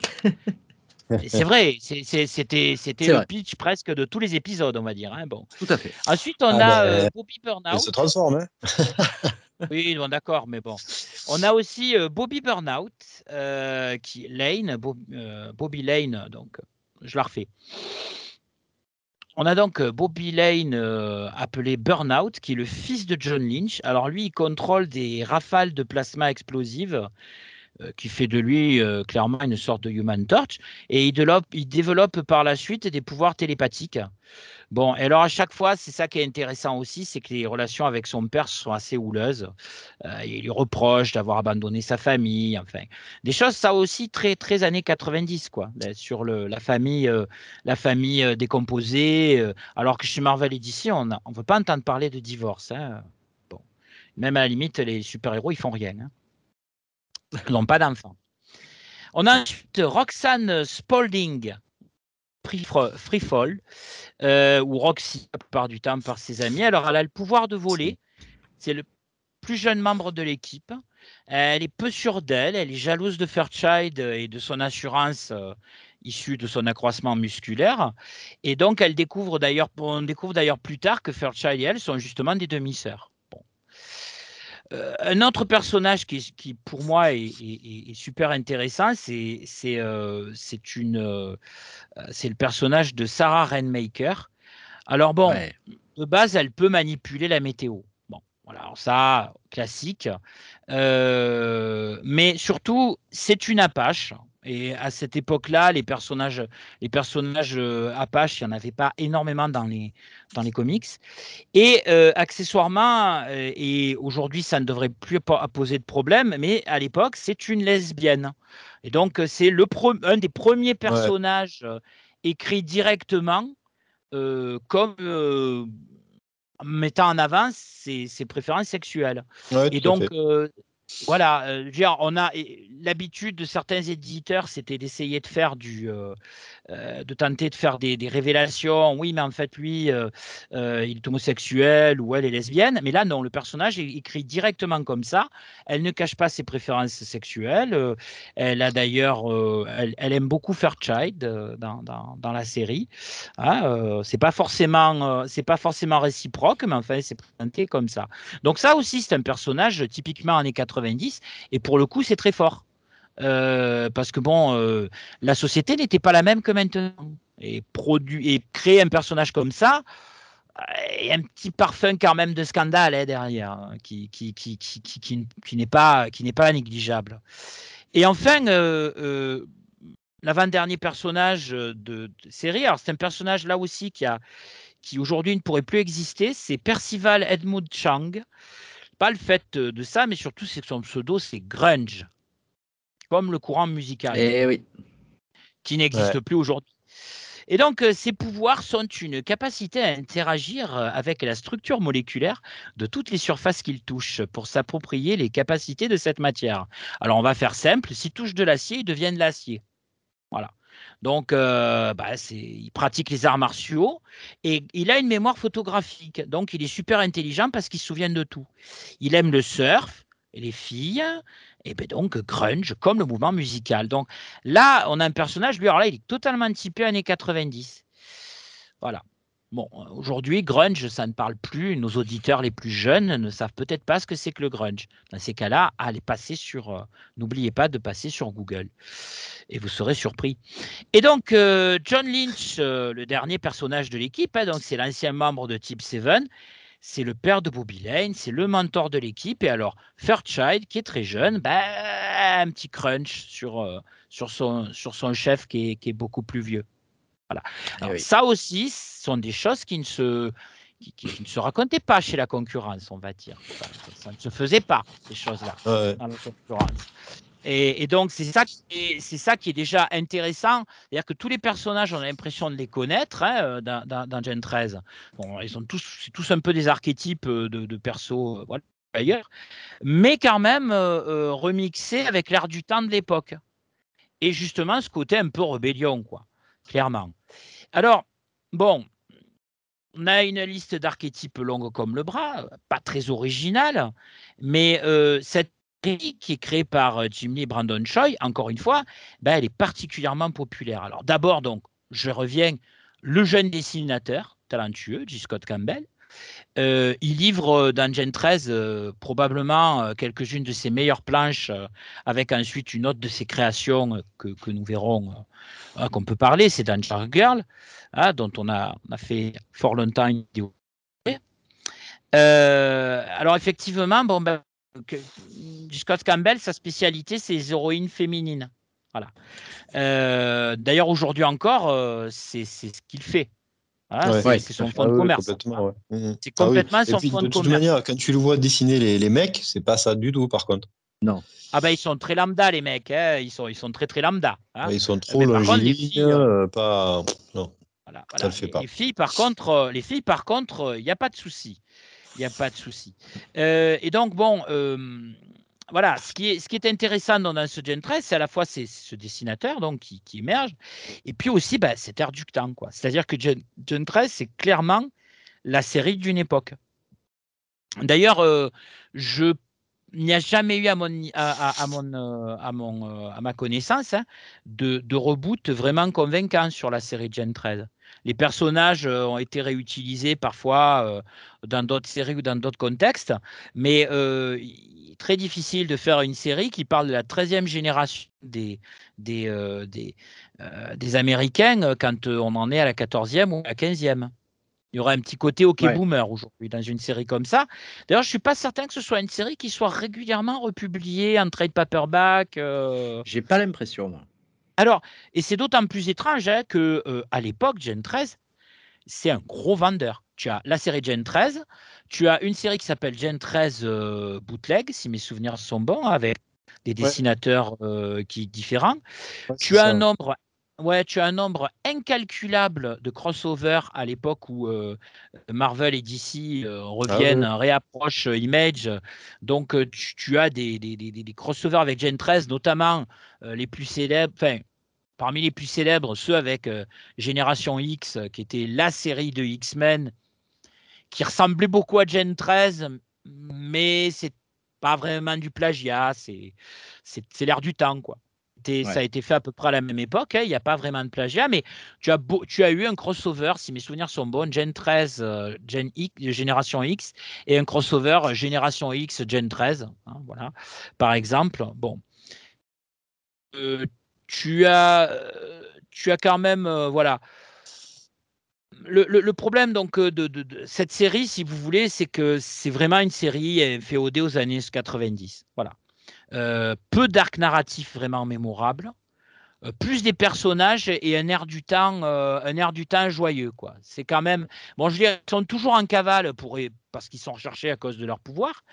c'est vrai, c'était le pitch presque de tous les épisodes, on va dire. Hein, bon. Tout à fait. Ensuite, on ah a ben, euh, Bobby Burnout. se transforme. Hein oui, bon, d'accord, mais bon. On a aussi euh, Bobby Burnout, euh, qui Lane, euh, Bobby Lane, donc je la refais. On a donc Bobby Lane appelé Burnout, qui est le fils de John Lynch. Alors lui, il contrôle des rafales de plasma explosives, qui fait de lui clairement une sorte de Human Torch, et il développe, par la suite des pouvoirs télépathiques. Bon, et alors à chaque fois, c'est ça qui est intéressant aussi, c'est que les relations avec son père sont assez houleuses. Euh, il lui reproche d'avoir abandonné sa famille, enfin, des choses ça aussi très très années 90 quoi, sur la famille, euh, la famille euh, décomposée. alors que chez Marvel Edition, on ne veut pas entendre parler de divorce. Hein. Bon, même à la limite, les super héros ils font rien. Hein. N'ont pas d'enfants. On a ensuite Roxanne Spalding, Free Fall, euh, ou Roxy la plupart du temps par ses amis. Alors elle a le pouvoir de voler. C'est le plus jeune membre de l'équipe. Elle est peu sûre d'elle. Elle est jalouse de Fairchild et de son assurance euh, issue de son accroissement musculaire. Et donc elle découvre d'ailleurs, on découvre d'ailleurs plus tard que Fairchild et elle sont justement des demi-sœurs. Euh, un autre personnage qui, qui pour moi est, super intéressant, c'est c'est euh, une euh, c'est le personnage de Sarah Rainmaker. Alors bon, de base, elle peut manipuler la météo. Bon, voilà, alors ça classique, mais surtout c'est une Apache. Et à cette époque-là, les personnages, les personnages euh, Apache, il n'y en avait pas énormément dans les, dans les comics. Et euh, accessoirement, euh, et aujourd'hui, ça ne devrait plus poser de problème, mais à l'époque, c'est une lesbienne. Et donc, c'est le un des premiers personnages écrits directement comme mettant en avant ses, ses préférences sexuelles. et donc, voilà, euh, on a l'habitude de certains éditeurs, c'était d'essayer de faire du, euh, euh, de tenter de faire des, révélations. Oui, mais en fait, lui, il est homosexuel ou elle est lesbienne. Mais là, non, le personnage est écrit directement comme ça. Elle ne cache pas ses préférences sexuelles. elle a d'ailleurs, elle, aime beaucoup Fairchild dans, dans, la série. Hein, c'est pas forcément, c'est pas forcément réciproque, mais enfin, c'est présenté comme ça. Donc ça aussi, c'est un personnage typiquement années 80 et pour le coup, c'est très fort. Euh, parce que bon, euh, la société n'était pas la même que maintenant. Et, produit, et créer un personnage comme ça, et un petit parfum quand même de scandale derrière, qui, n'est pas, négligeable. Et enfin, euh, l'avant-dernier personnage de, série, alors c'est un personnage là aussi qui, a, qui aujourd'hui ne pourrait plus exister, c'est Percival Edmund Chang, pas le fait de ça, mais surtout c'est que son pseudo c'est grunge, comme le courant musical, eh oui. qui n'existe plus aujourd'hui. Et donc, ces pouvoirs sont une capacité à interagir avec la structure moléculaire de toutes les surfaces qu'il touche pour s'approprier les capacités de cette matière. Alors, on va faire simple, s'il touche de l'acier, il devient de l'acier. Voilà. Donc, euh, bah, il pratique les arts martiaux et il a une mémoire photographique. Donc, il est super intelligent parce qu'il se souvient de tout. Il aime le surf et les filles, et ben donc grunge comme le mouvement musical. Donc là, on a un personnage, lui, alors là, il est totalement typé années 90. Voilà. Bon, aujourd'hui, grunge, ça ne parle plus. Nos auditeurs les plus jeunes ne savent peut-être pas ce que c'est que le grunge. Dans ces cas-là, allez passer sur. Euh, n'oubliez pas de passer sur Google et vous serez surpris. Et donc, euh, John Lynch, euh, le dernier personnage de l'équipe, hein, c'est l'ancien membre de Type 7, c'est le père de Bobby Lane, c'est le mentor de l'équipe. Et alors, Fairchild, qui est très jeune, ben, un petit crunch sur, sur, son, sur son chef qui est beaucoup plus vieux. Voilà. Eh ça aussi, sont des choses qui ne se qui, ne se racontaient pas chez la concurrence, on va dire. Ça, ne se faisait pas, ces choses-là, dans la concurrence. Et, donc, c'est ça, c'est ça qui est déjà intéressant. C'est-à-dire que tous les personnages, on a l'impression de les connaître hein, euh, dans, dans, Gen 13. Bon, ils sont tous, c'est tous un peu des archétypes euh, de, de persos, euh, voilà, ailleurs, mais quand même remixés avec l'air du temps de l'époque. Et justement, ce côté un peu rébellion, quoi clairement. Alors, bon, on a une liste d'archétypes longue comme le bras, pas très originale, mais euh, cette qui est créée par euh, Jim Lee et Brandon Choi, encore une fois, ben, elle est particulièrement populaire. Alors d'abord, donc, je reviens, le jeune dessinateur talentueux, J. Scott Campbell, euh, il livre dans Gen 13 probablement quelques-unes de ses meilleures planches, avec ensuite une autre de ses créations que, nous verrons ah, qu'on peut parler, c'est Danger Girl, hein, dont on a, fait fort longtemps une vidéo. Euh, alors effectivement, bon, ben, Scott Campbell, sa spécialité, c'est les héroïnes féminines. Voilà. Euh, d'ailleurs, aujourd'hui encore, euh, c'est ce qu'il fait. C'est son fond de ah commerce. Mhm. C'est complètement ah son fond de, commerce. De toute manière, quand tu le vois dessiner les, les mecs, c'est pas ça du tout, par contre. Non. Ah ben ils sont très lambda les mecs, hein. ils, sont, ils sont très très lambda. Hein. Ils sont trop longilignes, euh, pas... Non, voilà, ça le fait pas. Les filles par contre, euh, les filles par contre, il euh, n'y a pas de souci. Il n'y a pas de souci. et donc bon, voilà, ce qui, est, intéressant dans, ce Gen 13, c'est à la fois ce dessinateur donc, qui, émerge, et puis aussi bah, cet air du temps. C'est-à-dire que Gen, Gen 13, c'est clairement la série d'une époque. D'ailleurs, je il n'y a jamais eu à, mon, à, mon, euh, à, mon, euh, à ma connaissance hein, de, de, reboot vraiment convaincant sur la série Gen 13. Les personnages euh, ont été réutilisés parfois dans d'autres séries ou dans d'autres contextes, mais il est très difficile de faire une série qui parle de la 13e génération des, des, des, des Américains quand on en est à la 14e ou à la 15e. Il y aura un petit côté OK boomer aujourd'hui dans une série comme ça. D'ailleurs, je ne suis pas certain que ce soit une série qui soit régulièrement republiée en trade paperback. Euh... J'ai pas l'impression, moi. Alors, et c'est d'autant plus étrange hein, que euh, à l'époque, Gen 13, c'est un gros vendeur. Tu as la série Gen 13, tu as une série qui s'appelle Gen 13 euh, Bootleg, si mes souvenirs sont bons, avec des dessinateurs euh, qui différents. tu as un nombre Ouais, tu as un nombre incalculable de crossovers à l'époque où euh, Marvel et DC euh, ah reviennent, réapprochent euh, Image. Donc, tu, as des, des, crossovers avec Gen 13, notamment les plus célèbres, enfin, parmi les plus célèbres, ceux avec Génération X, qui était la série de X-Men, qui ressemblait beaucoup à Gen 13, mais c'est pas vraiment du plagiat, c'est l'air du temps, quoi ça a été fait à peu près à la même époque. Hein, il n'y a pas vraiment de plagiat, mais tu as, tu as eu un crossover, si mes souvenirs sont bons, Gen 13, euh, Gen X, Génération X, et un crossover Génération X, Gen 13. Hein, voilà, par exemple. Bon. Euh, tu, as, euh, tu as quand même. voilà. Le, problème donc de, de, cette série, si vous voulez, c'est que c'est vraiment une série féodée aux années 90. Voilà. Euh, peu d'arcs narratifs vraiment mémorables, euh, plus des personnages et un air du temps, euh, un air du temps joyeux. quoi. C'est quand même. Bon, je ils sont toujours en cavale pour, parce qu'ils sont recherchés à cause de leur pouvoir,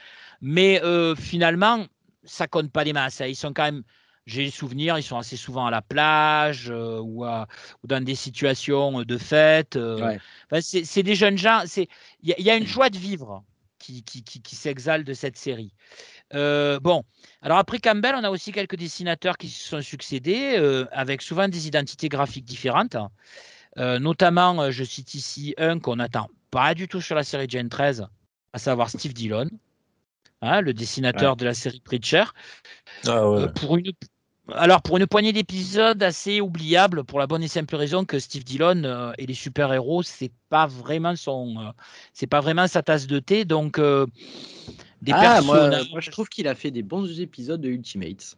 mais finalement, ça compte pas les masses. Hein. Ils sont quand même. J'ai le souvenir, ils sont assez souvent à la plage ou, ou, dans des situations de fête. c'est des jeunes gens. Il y, y, a une joie de vivre qui, qui, qui, qui s'exhale de cette série. Bon, alors après Campbell, on a aussi quelques dessinateurs qui se sont succédés, avec souvent des identités graphiques différentes. notamment, je cite ici un qu'on n'attend pas du tout sur la série Gen 13, à savoir Steve Dillon, hein, le dessinateur de la série Preacher. Ah pour une, alors, pour une poignée d'épisodes assez oubliables, pour la bonne et simple raison que Steve Dillon euh, et les super-héros, c'est pas vraiment son, euh, c'est pas vraiment sa tasse de thé. Donc, euh, des ah, moi, je trouve qu'il a fait des bons épisodes de Ultimates.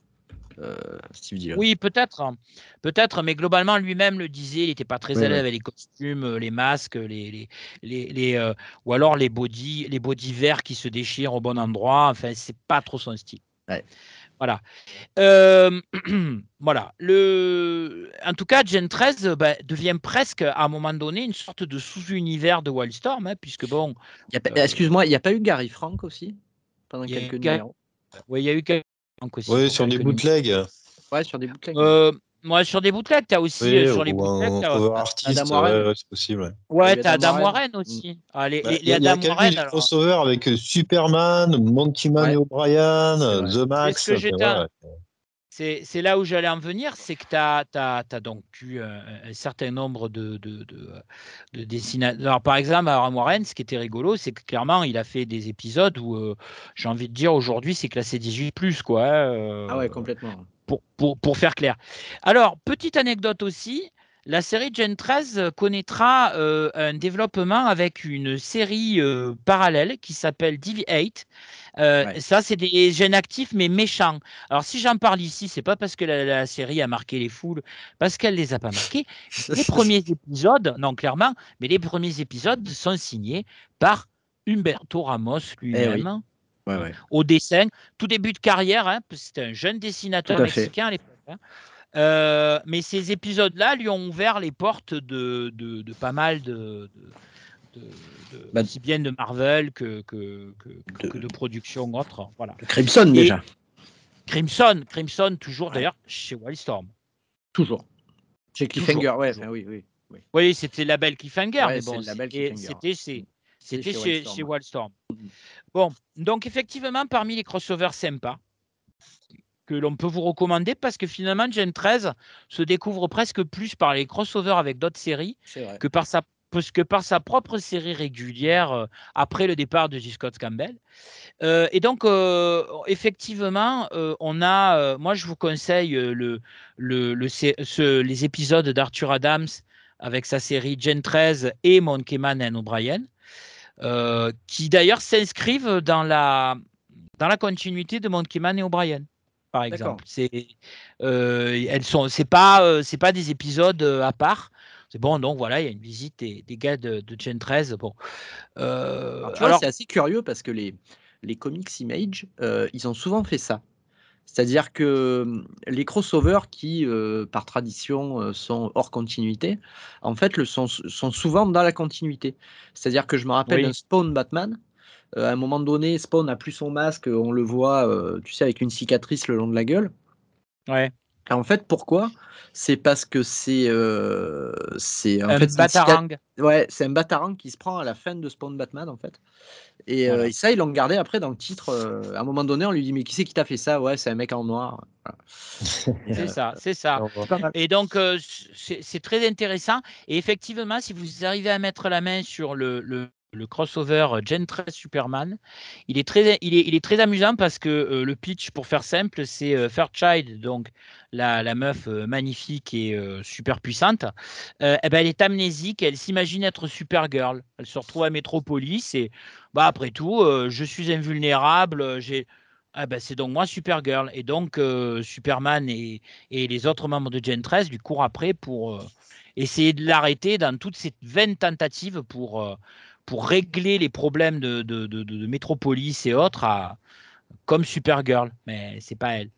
Steve Dillon. Oui, peut-être, hein. peut-être, mais globalement lui-même le disait, il n'était pas très à l'aise avec les costumes, les masques, les, les, les, ou alors les body, les body verts qui se déchirent au bon endroit. Enfin, c'est pas trop son style. Ouais. Voilà. Euh, voilà. Le... En tout cas, Gen 13 bah, devient presque, à un moment donné, une sorte de sous-univers de Wildstorm, hein, puisque bon. Euh, excuse-moi, il n'y a pas eu Gary Frank aussi Pendant quelques numéros Oui, il y a eu Gary Frank aussi. Oui, sur des bootlegs. Ouais, sur des bootlegs. Euh, moi, sur des bootlegs, tu as aussi oui, euh, sur les bootlegs. artiste, ouais, c'est possible. Ouais, tu as Adam Warren aussi. Ah, les, bah, les, les Adam y a Warren. crossover avec euh, Superman, Monkey Man ouais. et O'Brien, The Max. C'est là où j'allais en venir, c'est que tu as, as, as, donc eu un, un, certain nombre de, de, de, de dessinateurs. Alors, par exemple, Adam Warren, ce qui était rigolo, c'est que clairement, il a fait des épisodes où, euh, j'ai envie de dire, aujourd'hui, c'est classé 18, quoi. Euh, ah ouais, complètement pour, pour, pour, faire clair. Alors, petite anecdote aussi, la série Gen 13 connaîtra euh, un développement avec une série euh, parallèle qui s'appelle DV8. Euh, ça, c'est des gènes actifs mais méchants. Alors, si j'en parle ici, c'est pas parce que la, la, série a marqué les foules, parce qu'elle les a pas marqués. Les premiers épisodes, non, clairement, mais les premiers épisodes sont signés par Humberto Ramos lui-même. Eh au dessin, tout début de carrière, hein, c'était un jeune dessinateur mexicain à l'époque. Hein. Euh, mais ces épisodes-là lui ont ouvert les portes de, de, de pas mal de, de bah, aussi bien de Marvel que, que, que, que de production autre. Voilà. Crimson déjà. Crimson, Crimson toujours d'ailleurs chez Wildstorm. Toujours. Chez Cliffhanger, ouais, oui, oui. Oui, oui c'était label Cliffhanger, mais bon, c'était chez, c'était chez, chez, Wildstorm. Mm-hmm. Bon, donc effectivement, parmi les crossovers sympas que l'on peut vous recommander, parce que finalement, Gen 13 se découvre presque plus par les crossovers avec d'autres séries que par sa que par sa propre série régulière euh, après le départ de J. Scott Campbell. Euh, et donc, euh, effectivement, on a, moi je vous conseille le, le, le les épisodes d'Arthur Adams avec sa série Gen 13 et Monkey Man and O'Brien. Euh, qui d'ailleurs s'inscrivent dans la, dans la continuité de Monkey Man et O'Brien, par exemple. C'est, euh, elles sont, c'est pas, euh, c'est pas des épisodes à part. C'est bon, donc voilà, il y a une visite des, des gars de, de, Gen 13. Bon. alors, c'est assez curieux parce que les, les comics Image, ils ont souvent fait ça. C'est-à-dire que mmh, les crossovers qui, par tradition, sont hors continuité, en fait, le sont, sont souvent dans la continuité. C'est-à-dire que je me rappelle d'un Spawn Batman. à un moment donné, Spawn n'a plus son masque, on le voit, tu sais, avec une cicatrice le long de la gueule. Ouais. En fait, pourquoi? C'est parce que c'est c'est en un fait batarang. Ouais, c'est un batarang qui se prend à la fin de Spawn Batman en fait. Et, ça, ils l'ont gardé après dans le titre. à un moment donné, on lui dit mais qui c'est qui t'a fait ça? Ouais, c'est un mec en noir. c'est ça, c'est ça. Et donc c'est très intéressant. Et effectivement, si vous arrivez à mettre la main sur le, le le crossover Gen 13 Superman. Il est très, il est, il est très amusant parce que le pitch, pour faire simple, c'est Fairchild, donc la, meuf euh, magnifique et euh, super puissante, euh, eh ben, elle est amnésique, elle s'imagine être Supergirl. Elle se retrouve à Metropolis et bah, après tout, je suis invulnérable, j'ai. Ah ben, c'est donc moi Supergirl. Et donc Superman et, et, les autres membres de Gen 13 lui courent après pour essayer de l'arrêter dans toutes ces vaines tentatives pour, pour régler les problèmes de, de, de, de Metropolis et autres comme Supergirl, mais c'est pas elle.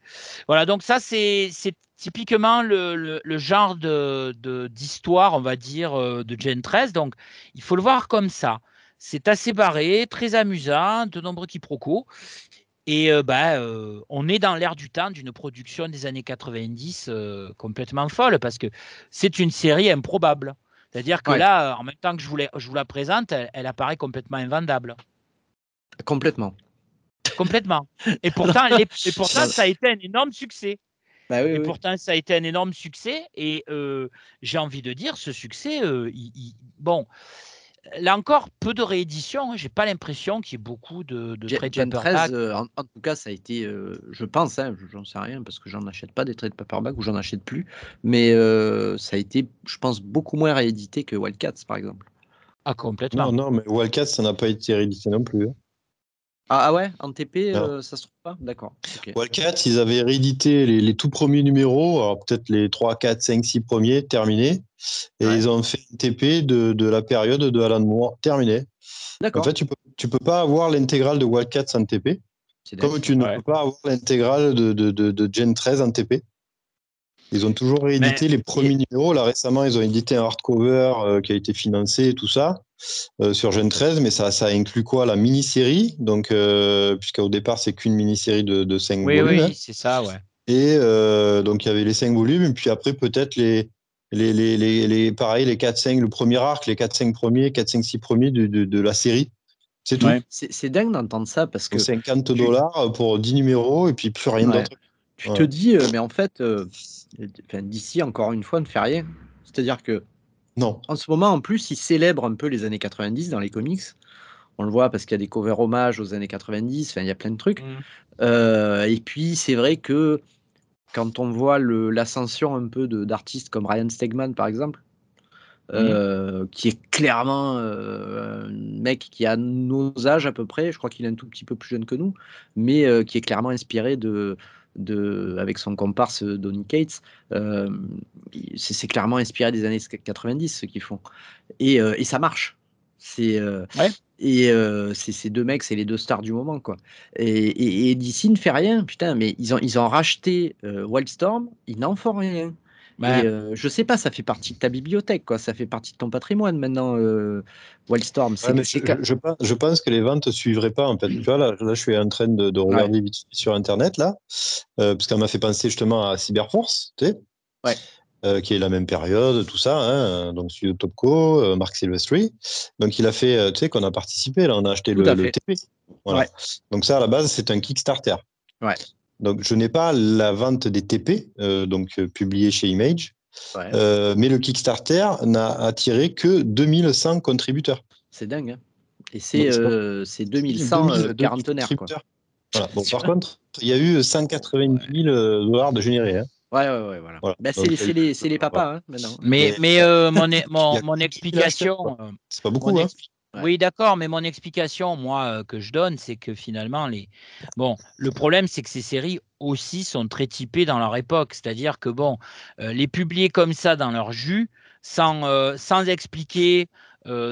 Voilà, donc ça c'est typiquement le, genre de d'histoire, on va dire, euh, de Gen 13. Donc il faut le voir comme ça. C'est assez barré, très amusant, de nombreux quiproquos. Et euh, bah, euh, on est dans l'air du temps d'une production des années 90 complètement folle parce que c'est une série improbable. C'est-à-dire que là, en même temps que je vous, je vous la présente, elle apparaît complètement invendable. Complètement. complètement. Et pourtant, et pourtant ça a été un énorme succès. Bah et pourtant, ça a été un énorme succès. Et j'ai envie de dire, ce succès, bon, là encore, peu de rééditions. Hein. J'ai pas l'impression qu'il y ait beaucoup de, de trade Gen 13, en, tout cas, ça a été, je pense, hein, j'en sais rien parce que j'en achète pas des trade paperback ou j'en achète plus, mais ça a été, je pense, beaucoup moins réédité que Wildcats, par exemple. Ah, complètement. Non, non, mais Wildcats, ça n'a pas été réédité non plus. Hein. Ah, ah, ouais, en TP, ça ça se trouve pas? D'accord. Wildcats, ils avaient réédité les, les, tout premiers numéros, alors peut-être les 3, 4, 5, 6 premiers terminés, et ils ont fait une TP de, de, la période de Alan Moore terminée. D'accord. En fait, tu peux, tu peux pas avoir l'intégrale de Wildcats en TP, comme tu ne peux pas avoir l'intégrale de, de, de, Gen 13 en TP. Ils ont toujours réédité les premiers numéros. Là, récemment, ils ont édité un hardcover euh, qui a été financé et tout ça. Euh, sur Gen 13, mais ça, ça inclut quoi La mini-série, donc, euh, puisqu'au départ, c'est qu'une mini-série de, de 5 volumes. Oui, hein. c'est ça, ouais. Et euh, donc, il y avait les 5 volumes, et puis après, peut-être les, les, les, les, pareil, les 4-5, le premier arc, les 4-5 premiers, 4-5-6 premiers de, de, de, la série. C'est tout. C'est dingue d'entendre ça parce que. 50 dollars pour 10 numéros et puis plus rien d'autre. Tu te dis, mais en fait, d'ici, encore une fois, ne fait rien. C'est-à-dire que non. En ce moment, en plus, il célèbre un peu les années 90 dans les comics. On le voit parce qu'il y a des covers hommages aux années 90, enfin, il y a plein de trucs. Mmh. Euh, et puis, c'est vrai que quand on voit l'ascension un peu d'artistes comme Ryan Stegman, par exemple, mmh. euh, qui est clairement euh, un mec qui a nos âges à peu près, je crois qu'il est un tout petit peu plus jeune que nous, mais qui est clairement inspiré de, de, avec son comparse euh, Donny Cates, euh, c'est clairement inspiré des années 90 ce qu'ils font. Et, euh, et, ça marche. C'est et ces deux mecs, c'est les deux stars du moment quoi. Et, et, DC ne fait rien, putain. Mais ils ont ils ont racheté Wildstorm, ils n'en font rien. Bah, je sais pas, ça fait partie de ta bibliothèque, quoi. Ça fait partie de ton patrimoine maintenant, euh, Wildstorm. je, pense que les ventes ne suivraient pas. En fait. Tu vois, là, je suis en train de, regarder vite sur Internet, là, parce qu'elle m'a fait penser justement à Cyberforce, tu sais, qui est la même période, tout ça. Hein, donc, de Topco, Mark Silvestri. Donc, il a fait, tu sais, qu'on a participé, là, on a acheté le, le, TP. Voilà. Donc, ça, à la base, c'est un Kickstarter. Ouais. Donc, je n'ai pas la vente des TP, euh, donc euh, publié chez Image, euh, mais le Kickstarter n'a attiré que 2100 contributeurs. C'est dingue. Hein Et c'est 2100 quarantenaires. Voilà. Bon, par contre, il y a eu 180 000 dollars de générés. Hein. Ouais, ouais, ouais, voilà. Bah, c'est les, les, papas hein, maintenant. Mais, mais mon, mon, mon explication. C'est pas beaucoup. Hein. Oui, d'accord, mais mon explication, moi, que je donne, c'est que finalement, les... bon, le problème, c'est que ces séries aussi sont très typées dans leur époque. C'est-à-dire que, bon, les publier comme ça dans leur jus, sans, sans expliquer,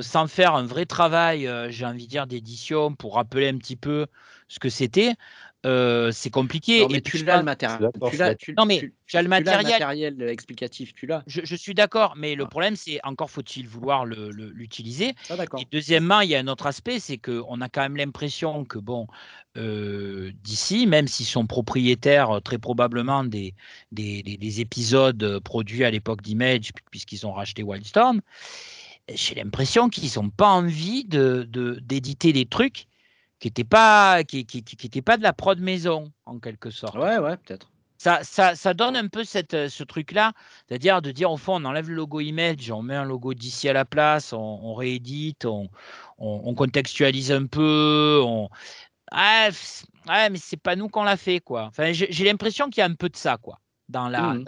sans faire un vrai travail, j'ai envie de dire, d'édition pour rappeler un petit peu ce que c'était, c'est compliqué. mais et tu l'as le matériel. non, mais tu as le matériel. explicatif, tu l'as. Je, suis d'accord, mais le problème, c'est encore faut-il vouloir l'utiliser. Ah, et deuxièmement, il y a un autre aspect, c'est qu'on a quand même l'impression que, bon, d'ici, même s'ils sont propriétaires très probablement des, des, épisodes produits à l'époque d'Image, puisqu'ils ont racheté Wildstorm, j'ai l'impression qu'ils n'ont pas envie de, d'éditer des trucs qui n'était pas, qui, qui, qui, pas de la prod maison, en quelque sorte. Ouais, ouais, peut-être. Ça, ça, ça, donne un peu cette, euh, ce truc-là, c'est-à-dire de dire au fond, on enlève le logo image, on met un logo d'ici à la place, on, réédite, on, on, contextualise un peu, on... Ah, ouais, mais c'est pas nous qu'on l'a fait, quoi. Enfin, j'ai l'impression qu'il y a un peu de ça, quoi dans, la, mmh.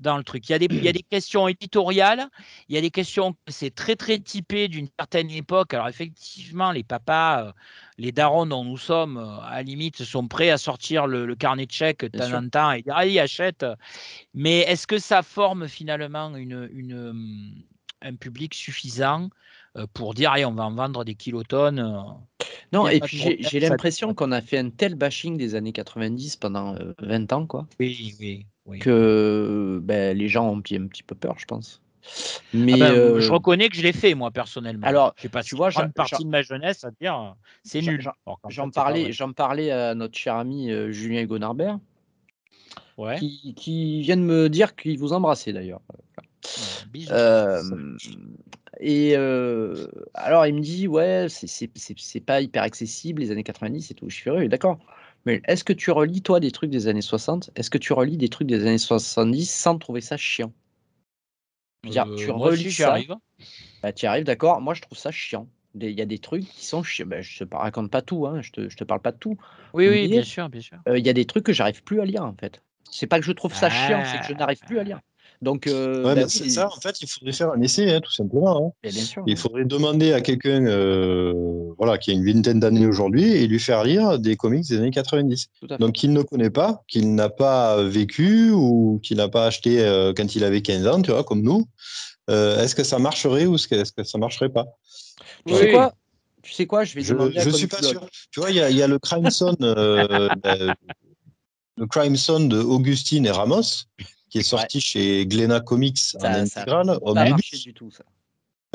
dans, le truc. Il y, a des, il y, a des, questions éditoriales, il y a des questions, c'est très très typé d'une certaine époque. Alors effectivement, les papas, euh, les darons dont nous sommes, euh, à la limite, sont prêts à sortir le, carnet de chèques de temps en temps et dire, allez, achète. Mais est-ce que ça forme finalement une, une, hum, un public suffisant euh, pour dire, allez, on va en vendre des kilotonnes non, et puis j'ai l'impression qu'on a fait un tel bashing des années 90 pendant 20 ans, quoi. Oui, oui que ben, les gens ont un petit peu peur, je pense. Ah mais ben, euh, je reconnais que je l'ai fait moi personnellement. Alors, je sais pas, tu vois, j'ai une partie de ma jeunesse à dire c'est nul. J'en parlais, j'en parlais à notre cher ami euh, Julien Gonarbert, ouais. qui, qui, vient de me dire qu'il vous embrassait d'ailleurs. Euh, Et alors, il me dit, ouais, c'est pas hyper accessible, les années 90 et tout. Je suis heureux, d'accord. Mais est-ce que tu relis, toi, des trucs des années 60 Est-ce que tu relis des trucs des années 70 sans trouver ça chiant? Dire, Tu relis ça. Arrive. Bah, tu y arrives, d'accord. Moi, je trouve ça chiant. Il y a des trucs qui sont chiants. Bah, je te raconte pas tout, hein. je, te, je te parle pas de tout. Oui, oui, bien sûr, bien sûr. Il y a des trucs que j'arrive plus à lire, en fait. C'est pas que je trouve ça chiant, c'est que je n'arrive plus à lire. Donc, euh, bah ça, en fait, il faudrait faire un essai, hein, tout simplement. Hein. il faudrait demander à quelqu'un euh, voilà, qui a une vingtaine d'années aujourd'hui et lui faire lire des comics des années 90. Donc, qu'il ne connaît pas, qu'il n'a pas vécu ou qu'il n'a pas acheté euh, quand il avait 15 ans, tu vois, comme nous. est-ce que ça marcherait ou est-ce que, ça marcherait pas? Tu sais quoi? Tu sais quoi, je vais Je ne suis pas sûr. Tu vois, il y, a, y a le Crime Son, ben, le Crime Son de Augustine et Ramos, qui est sorti chez Glénat Comics en intégrale, du tout, ça.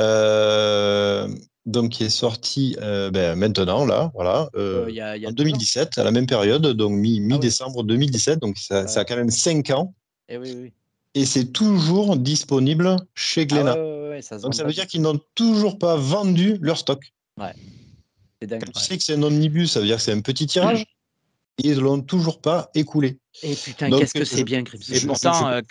Euh, donc qui est sorti euh, ben, maintenant là, voilà, euh, en 2017, à la même période, donc ah mi-décembre 2017, donc ça, a quand même 5 ans. Et, eh oui, oui. et c'est toujours disponible chez Glénat. Ah donc ça veut dire qu'ils n'ont toujours pas vendu leur stock. Ouais. Quand tu sais que c'est un omnibus, ça veut dire que c'est un petit tirage ils ne l'ont toujours pas écoulé. Et putain, qu'est-ce que c'est bien, Crimson. Et pourtant, euh,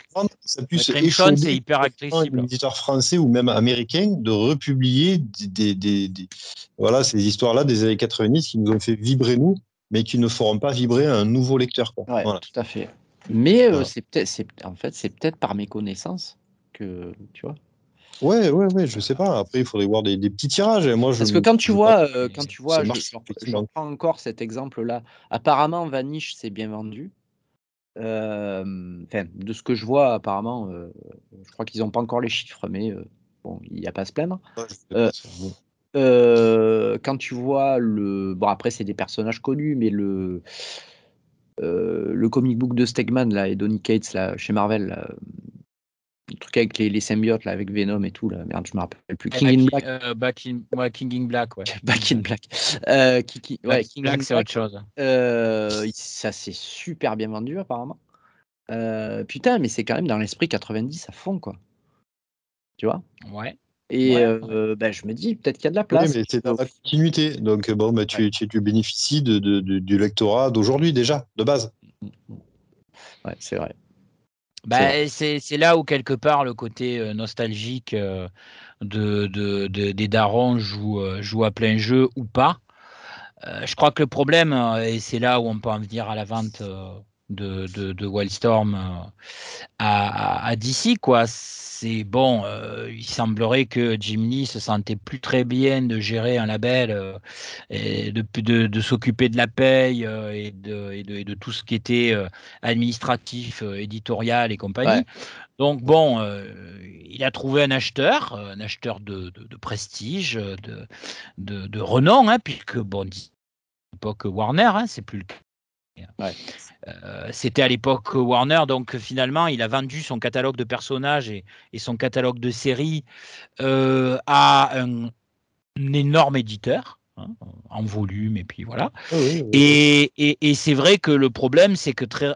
ça puisse Crimson, c'est hyper accessible. Un éditeur français ou même américain de republier des, des, des, voilà, ces histoires-là des années 90 qui nous ont fait vibrer nous, mais qui ne feront pas vibrer un nouveau lecteur. Quoi. Ouais, tout à fait. Mais euh, c'est peut-être, en fait, c'est peut-être par méconnaissance que, tu vois. Ouais, ouais, ouais, je sais pas. Après, il faudrait voir des, petits tirages. Moi, je, Parce que quand tu vois, euh, quand tu vois, je, prends encore cet exemple-là. Apparemment, Vanish s'est bien vendu. Euh, de ce que je vois, apparemment, euh, je crois qu'ils n'ont pas encore les chiffres, mais bon, il n'y a pas à se plaindre. quand tu vois le, bon après c'est des personnages connus, mais le le comic book de Stegman là et Donny Cates là chez Marvel, là, le truc avec les, les, symbiotes là, avec Venom et tout là. Merde, je me rappelle plus. King in Black. Euh, back in, ouais, King in Black, ouais. Back in Black. Euh, King Black, c'est autre chose. Euh, ça s'est super bien vendu apparemment. Euh, putain, mais c'est quand même dans l'esprit 90 à fond quoi. Tu vois? Ouais. Et euh, ben, je me dis, peut-être qu'il y a de la place. Oui, mais c'est dans la continuité. Donc, bon, bah, tu, tu, tu, bénéficies de, de, du lectorat d'aujourd'hui déjà, de base. Ouais, c'est vrai. Bah, c'est là où quelque part le côté euh, nostalgique euh, de, de, des darons joue, euh, joue, à plein jeu ou pas. je crois que le problème, et c'est là où on peut en venir à la vente de, de, Wildstorm à, à, DC, quoi c'est bon, euh, il semblerait que Jim Lee se sentait plus très bien de gérer un label euh, et de, de, s'occuper de la paye euh, et, de, et, de, tout ce qui était administratif, éditorial et compagnie. Donc bon, il a trouvé un acheteur, un acheteur de, prestige, de, de, renom, hein, puisque bon, l'époque Warner, hein, c'est plus le cas euh, c'était à l'époque Warner, donc finalement, il a vendu son catalogue de personnages et, son catalogue de séries euh, à un, énorme éditeur. Hein, en volume et puis voilà. Et, c'est vrai que le problème c'est que très,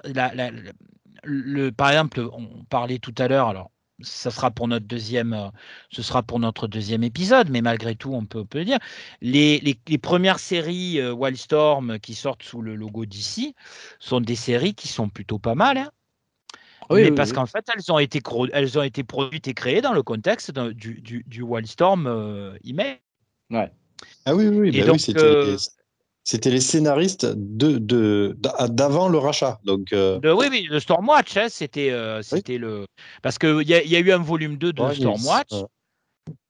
le, par exemple on parlait tout à l'heure alors ça sera pour notre deuxième, euh, ce sera pour notre deuxième épisode, mais malgré tout, on peut, peut le dire. Les, les, premières séries euh, Wildstorm qui sortent sous le logo d'ici sont des séries qui sont plutôt pas mal. Hein. oui, parce qu'en fait, elles ont, été, elles ont été produites et créées dans le contexte du, du, du Wildstorm euh, email. Ouais. Ah oui, oui, bah oui c'était c'était les scénaristes de, de, d'avant le rachat. Donc, euh, oui, oui, le Stormwatch, hein, c'était, euh, c'était le. Parce qu'il y, y, a eu un volume 2 de Stormwatch.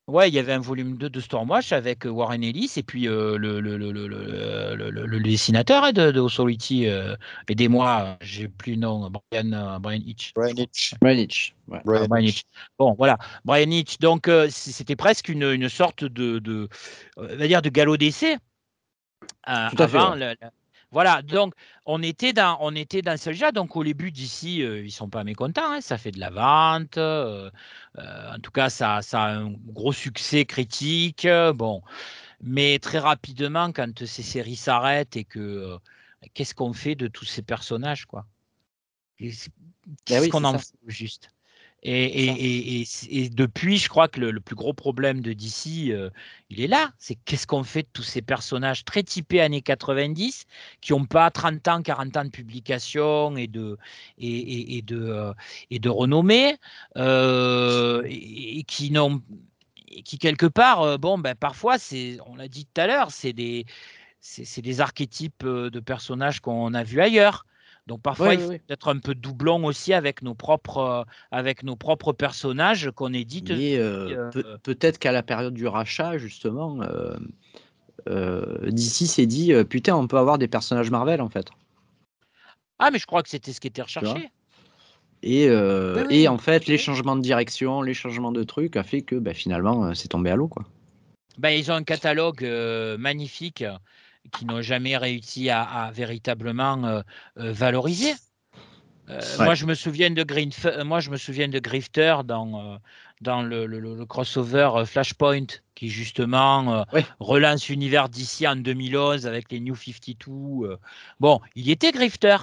Ouais. il y avait un volume 2 de Stormwatch avec euh, Warren Ellis et puis le, le, le, le, dessinateur hein, de, de Authority. aidez-moi, j'ai plus le nom, Brian, Brian Hitch. Brian Hitch. Brian Hitch. Brian, Hitch. Bon, voilà, Brian Hitch. Donc, c'était presque une, une sorte de, de, va dire de galop d'essai euh, avant voilà, donc on était dans, on était dans ce genre. Donc au début d'ici, euh, ils sont pas mécontents. Hein, ça fait de la vente. Euh, en tout cas, ça, ça a un gros succès critique. bon, mais très rapidement, quand ces séries s'arrêtent et que qu'est-ce qu'on fait de tous ces personnages, quoi? Qu'est-ce ben qu'on en fait juste? Et, depuis, je crois que le, plus gros problème de DC, euh, il est là. C'est qu'est-ce qu'on fait de tous ces personnages très typés années 90 qui n'ont pas 30 ans, 40 ans de publication et de, et, de, euh, et de renommée euh, et, qui n'ont qui quelque part, bon, ben parfois, c'est, on l'a dit tout à l'heure, c'est des, c'est, des archétypes de personnages qu'on a vus ailleurs. Donc parfois, il faut être un peu doublon aussi avec nos propres, euh, avec nos propres personnages qu'on édite. Euh, euh, peut-être qu'à la période du rachat, justement, d'ici s'est dit putain, on peut avoir des personnages Marvel en fait. Ah, mais je crois que c'était ce qui était recherché. Et, et, en fait, les changements de direction, les changements de trucs a fait que bah, finalement, c'est tombé à l'eau. quoi. Bah, ils ont un catalogue magnifique qui n'ont jamais réussi à, véritablement euh, euh, valoriser. Euh, moi, je me souviens de Green, moi, je me souviens de Grifter dans dans le, crossover Flashpoint, qui justement relance l'univers d'ici en 2011 avec les New 52. bon, il était Grifter,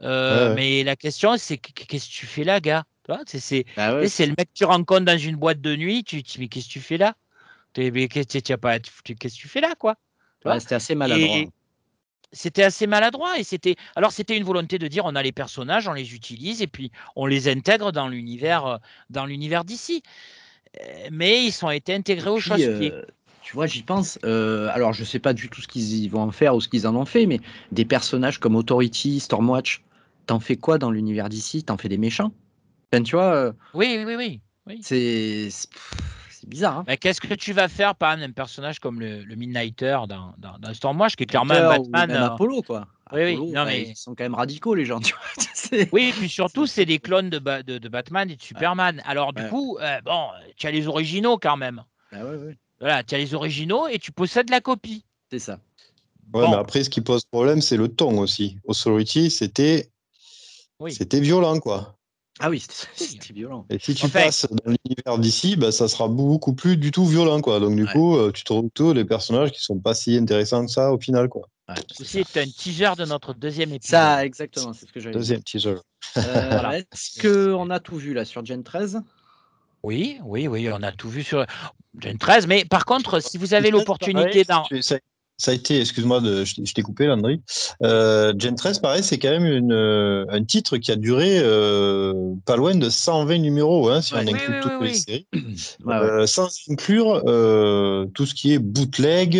mais la question c'est qu'est-ce que tu fais là, gars? C'est bah le mec que tu rencontres dans une boîte de nuit. Tu, dis mais qu'est-ce que tu fais là? Qu'est-ce que tu fais là, quoi? C'était assez maladroit. C'était assez maladroit et c'était alors c'était une volonté de dire on a les personnages, on les utilise et puis on les intègre dans l'univers euh, dans l'univers d'ici. Euh, mais ils sont été intégrés aux choses. Euh, tu vois, j'y pense. alors, je sais pas du tout ce qu'ils vont en faire ou ce qu'ils en ont fait, mais des personnages comme Authority, Stormwatch, t'en fais quoi dans l'univers d'ici? T'en fais des méchants? Enfin, Tu vois Oui, oui, oui. oui. C'est c'est bizarre. Hein. Mais qu'est-ce que tu vas faire par un personnage comme le, Midnighter dans, dans, dans Stormwatch, qui est clairement un Batman. Ou même euh, Apollo, quoi. Oui, oui. Non, mais... Ils sont quand même radicaux, les gens. Tu vois oui, et puis surtout, c'est des clones de, de, de, Batman et de Superman. Alors, du coup, euh, bon, tu as les originaux quand même. Ah, ouais, ouais. Voilà, tu as les originaux et tu possèdes la copie. C'est ça. Ouais, mais après, ce qui pose problème, c'est le ton aussi. Authority, c'était oui. c'était violent, quoi. Ah oui, c'était violent. Et si tu passes dans l'univers d'ici, bah, ça sera beaucoup plus du tout violent. Quoi. Donc, du coup, euh, tu te retrouves les personnages qui sont pas si intéressants que ça au final. Quoi. Ceci est un teaser de notre deuxième épisode. Ça, exactement, c'est ce que j'avais Deuxième teaser. Euh, Est-ce qu'on a tout vu là sur Gen 13 oui, oui, oui, on a tout vu sur Gen 13. Mais par contre, si vous avez l'opportunité dans ça a été, excuse-moi, je t'ai coupé, Landry. Euh, Gen 13, pareil, c'est quand même une, euh, un titre qui a duré euh, pas loin de 120 numéros, hein, si on inclut toutes les séries, euh, sans inclure tout ce qui est bootleg,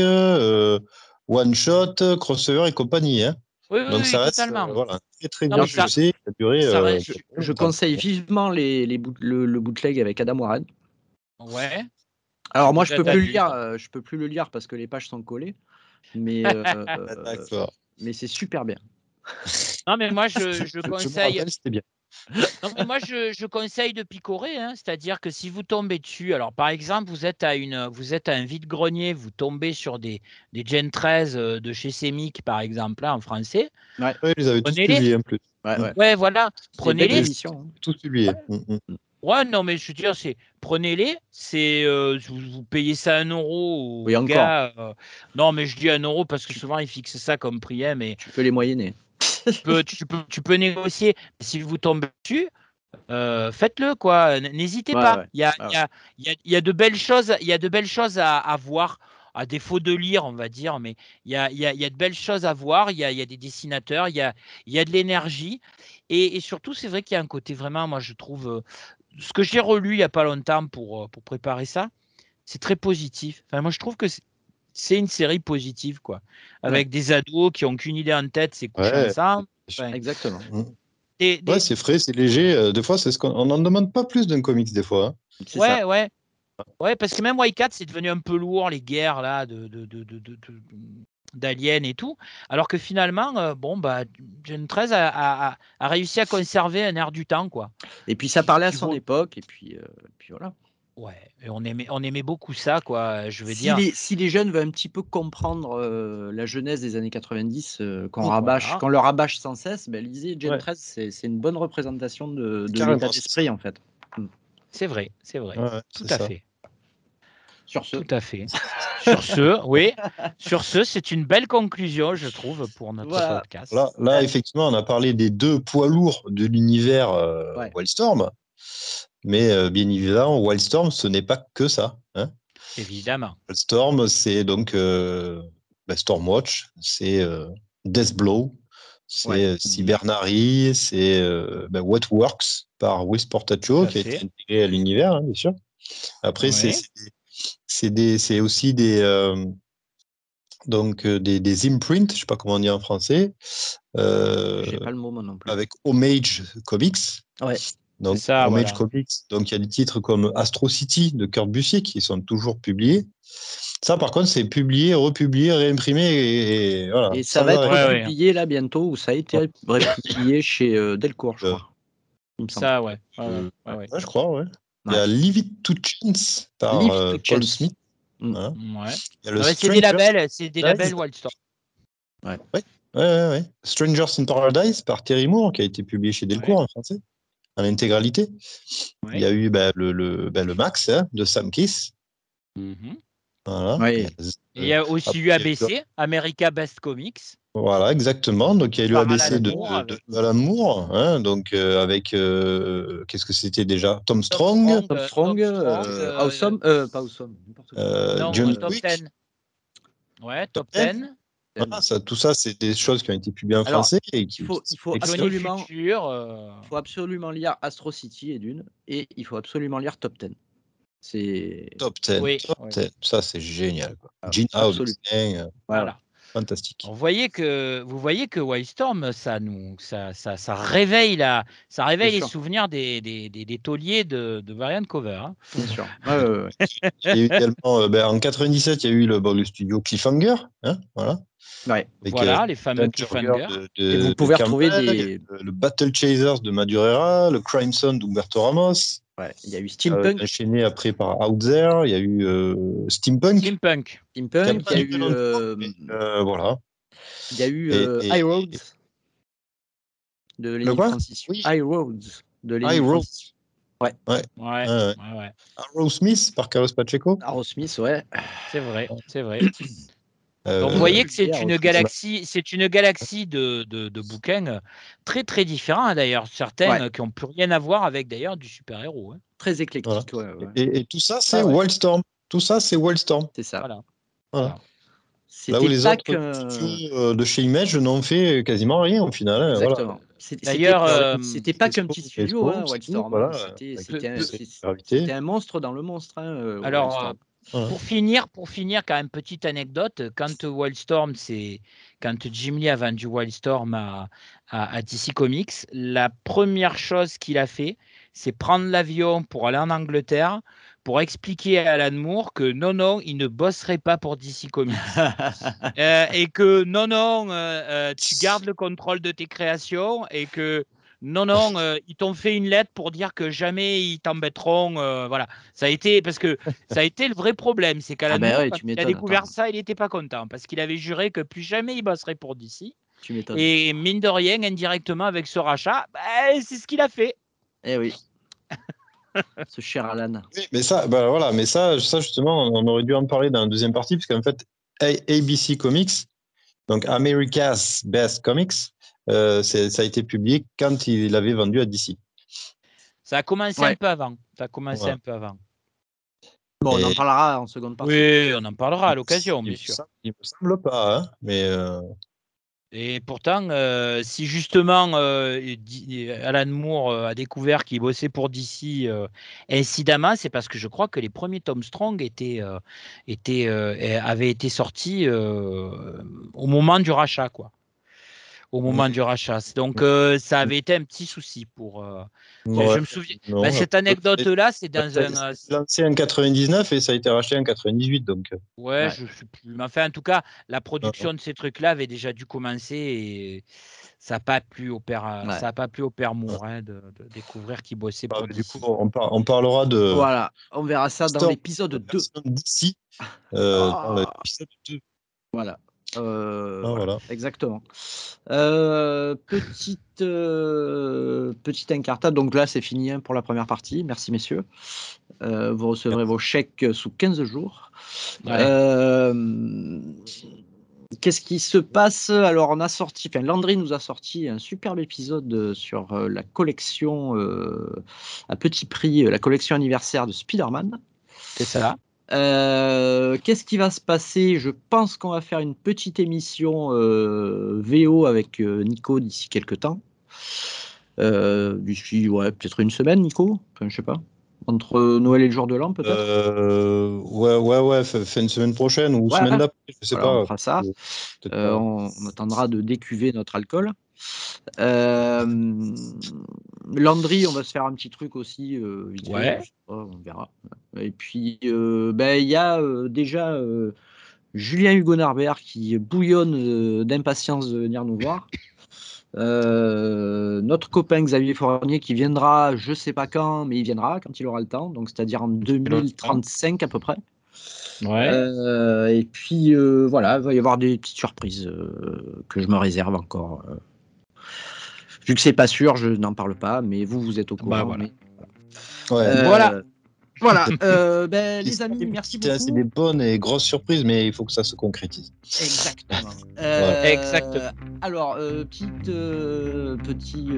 one shot, crossover et compagnie. Hein. Donc ça reste voilà, très très bien ça, ça a duré. je, conseille vivement les, les le, bootleg avec Adam Warren. Ouais. Alors moi je peux plus le lire, je peux plus le lire parce que les pages sont collées. Mais, euh, mais c'est super bien. Non, mais moi, je, je conseille. C'était bien. Moi, je, je conseille de picorer, hein, c'est-à-dire que si vous tombez dessus, alors par exemple, vous êtes à, une, vous êtes à un vide-grenier, vous tombez sur des, des Gen 13 euh, de chez Semic, par exemple, là, en français. Ouais, ouais les avez tous publiés en plus. Ouais, ouais. ouais voilà, prenez-les. Tous publiés. Mmh, mmh. Ouais, non, mais je veux dire, c'est prenez-les, c'est euh, vous, payez ça un euro. Oui, encore. Euh, non, mais je dis un euro parce que souvent ils fixent ça comme prix, hein, mais tu peux les moyenner. Tu, peux, tu, peux, tu peux négocier. Si vous tombez dessus, euh, faites-le quoi. N'hésitez pas. Il, y a, y y de belles choses. Il y a de belles choses à, à voir à défaut de lire, on va dire, mais il y a, y, de belles choses à voir, il y a, des dessinateurs, il y a, de l'énergie, et, et, surtout, c'est vrai qu'il y a un côté vraiment, moi je trouve, ce que j'ai relu il n'y a pas longtemps pour, euh, pour préparer ça, c'est très positif. Enfin, moi, je trouve que c'est une série positive, quoi. Avec des ados qui n'ont qu'une idée en tête, c'est coucher ensemble. Exactement. Mmh. Ouais, c'est frais, c'est léger. Euh, des fois, c'est ce qu'on n'en demande pas plus d'un comics, des fois. Hein. Ouais, ouais. Ouais, parce que même Y4, c'est devenu un peu lourd, les guerres là, de, de, de, de d'aliens et tout, alors que finalement, euh, bon, bah, Gen 13 a, a, réussi à conserver un air du temps, quoi. Et puis ça parlait à son époque, et puis, euh, puis voilà. Ouais, et on aimait, on aimait beaucoup ça, quoi. Je veux si dire. Les, si les jeunes veulent un petit peu comprendre euh, la jeunesse des années 90, qu'on rabâche, quand leur rabâche sans cesse, ben, lisez Gen 13, c'est une bonne représentation de, de l'état d'esprit, en fait. Hmm. C'est vrai, c'est vrai, tout à fait. Sur ce. Tout à fait. Sur ce, oui. Sur ce, c'est une belle conclusion, je trouve, pour notre podcast. Là, là, effectivement, on a parlé des deux poids lourds de l'univers euh, Wildstorm. Mais bien évidemment, Wildstorm, ce n'est pas que ça. Hein. Évidemment. Wildstorm, c'est donc bah, Stormwatch, c'est Deathblow, c'est Cybernary, c'est bah, What Works par Will Portacho, qui a été intégré à l'univers, hein, bien sûr. Après, c'est c'est aussi des, euh, donc, euh, des, des, imprints, je ne sais pas comment on dit en français. Euh, pas le mot non plus. Avec Homage Comics. Ouais. Donc, Homage Comics. Donc, il y a des titres comme Astro City de Kurt Busiek qui sont toujours publiés. Ça, par contre, c'est publié, republié, réimprimé et, voilà. Et ça, va, être republié là bientôt, ou ça a été republié chez Delcourt, je crois. Ça, ouais. ouais, je crois, ouais. Il y a Leave It to Chance par euh, Paul Smith. Mm. Ouais. c'est des labels, c'est des labels Wildstorm. Ouais. Ouais. Ouais, ouais, Strangers in Paradise par Terry Moore, qui a été publié chez Delcourt en français, en intégralité. Il y a eu bah, le, le, bah, le, Max hein, de Sam Kiss. Mm -hmm. voilà. Il y a aussi eu ABC, America Best Comics. Voilà, exactement. Donc, il y a eu l'ABC de, de, l'amour, hein, donc euh, avec euh, qu'est-ce que c'était déjà? Tom Strong, Tom Strong, euh, Awesome, pas Awesome, non, John top 10. Ouais, top, 10. Voilà, ça, tout ça, c'est des choses qui ont été publiées en français. Et il faut, il faut absolument, faut absolument lire Astro City et d'une, et il faut absolument lire Top 10. C'est Top 10, oui. top 10. ça c'est génial. Quoi. Ah, Gene House, voilà. Fantastique. Vous voyez que, vous voyez que Wildstorm, ça, nous, ça, ça, ça réveille, la, ça réveille les souvenirs des, des, des, tauliers de, de Variant Cover. Hein. Bien sûr. il y a eu également, euh, ben, en 97, il y a eu le, bon, le studio Cliffhanger. Hein, voilà. Ouais. voilà, euh, les fameux Cliffhanger. De, de, Et vous pouvez retrouver des... Le, Battle Chasers de Madurera, le Crime Son d'Umberto Ramos. Ouais, il y a eu Steampunk. Euh, enchaîné après par Out There, il y a eu euh, Steampunk. Steampunk. Steampunk, il y a eu. Euh, euh, voilà. Il y a eu euh, High Roads de Lenny Francis. Oui. High Roads de Lenny High Francis. Ouais. Ouais. Ouais. ouais. ouais. Arrow Smith par Carlos Pacheco. Arrow Smith, ouais. C'est vrai, c'est vrai. Euh, Donc vous voyez que c'est une galaxie, c'est une galaxie de, de, de, bouquins euh, très très différents hein, d'ailleurs, certains qui n'ont plus rien à voir avec d'ailleurs du super héros. Hein. Très éclectique. Et, et, tout ça c'est ah, Wildstorm. Tout ça c'est Wildstorm. C'est ça. Voilà. voilà. Là où les autres que... Euh, de chez Image n'ont fait quasiment rien au final. Hein, Exactement. D'ailleurs, c'était pas qu'un petit studio, hein, Wildstorm. Voilà, c'était un, un, monstre dans le monstre. Hein, Alors, pour finir, pour finir, quand même petite anecdote, quand Wildstorm, c'est quand Jim Lee a vendu Wildstorm à, à, DC Comics, la première chose qu'il a fait, c'est prendre l'avion pour aller en Angleterre pour expliquer à Alan Moore que non, non, il ne bosserait pas pour DC Comics. Euh, et que non, non, euh, euh, tu gardes le contrôle de tes créations et que non, non, euh, ils t'ont fait une lettre pour dire que jamais ils t'embêteront. Euh, voilà, ça a été parce que ça a été le vrai problème, c'est qu'à ah ben il a découvert ça, il n'était pas content parce qu'il avait juré que plus jamais il bosserait pour DC. Et mine de rien, indirectement avec ce rachat, bah, c'est ce qu'il a fait. Eh oui. ce cher Alan. mais ça, bah, voilà, mais ça, ça justement, on aurait dû en parler dans la deuxième partie, parce qu'en fait, ABC Comics, donc America's Best Comics, euh, ça a été publié quand il avait vendu à DC. Ça a commencé un peu avant. Ça a commencé un peu avant. Bon, on en parlera en seconde partie. Oui, on en parlera à l'occasion, bien sûr. Il me semble pas, hein, mais. Euh, Et pourtant, euh, si justement Alan Moore a découvert qu'il bossait pour DC incidemment, c'est parce que je crois que les premiers Tom Strong étaient, étaient, avaient été sortis au moment du rachat, quoi au moment du rachat. Donc euh, ça avait été un petit souci pour. Euh, je me souviens. Bah, cette anecdote-là, c'est dans un. Euh, lancé en 99 et ça a été racheté en 98, donc. Ouais, je sais plus. Mais enfin, en tout cas, la production de ces trucs-là avait déjà dû commencer et ça n'a pas plu au père, ça a pas plu au père Mourin de, découvrir qu'il bossait bah, Du coup, on, on, parlera de. Voilà, on verra ça dans l'épisode 2. D'ici. Dans l'épisode 2. Voilà. Euh, ah, voilà. Exactement. Euh, petite, euh, petite incartade. Donc là, c'est fini hein, pour la première partie. Merci, messieurs. vous recevrez vos chèques sous 15 jours. Qu'est-ce qui se passe? Alors, on a sorti, enfin, Landry nous a sorti un superbe épisode sur la collection à petit prix, la collection anniversaire de Spider-Man. C'est ça. Qu'est-ce qui va se passer? Je pense qu'on va faire une petite émission VO avec Nico d'ici quelques temps. d'ici, ouais, peut-être une semaine, Nico? Enfin, Je sais pas. Entre Noël et le jour de l'an, peut-être? Euh, Ouais, ouais, ouais, fin de semaine prochaine ou semaine d'après, je sais pas. On fera ça. Euh, on, attendra de décuver notre alcool. Euh, Landry, on va se faire un petit truc aussi. ouais. on verra. Et puis, ben, il y a déjà Julien Hugo Narbert qui bouillonne d'impatience de venir nous voir. Euh, notre copain Xavier Fournier qui viendra, je sais pas quand, mais il viendra quand il aura le temps, donc c'est-à-dire en 2035 à peu près. Ouais. Euh, et puis euh, voilà, il va y avoir des petites surprises que je me réserve encore. Vu que c'est pas sûr, je n'en parle pas, mais vous, vous êtes au bah, courant. voilà. voilà. Voilà, euh, ben, les amis, merci beaucoup. C'est des bonnes et grosses surprises, mais il faut que ça se concrétise. Exactement. Euh, Exactement. Alors, euh, petite, petit,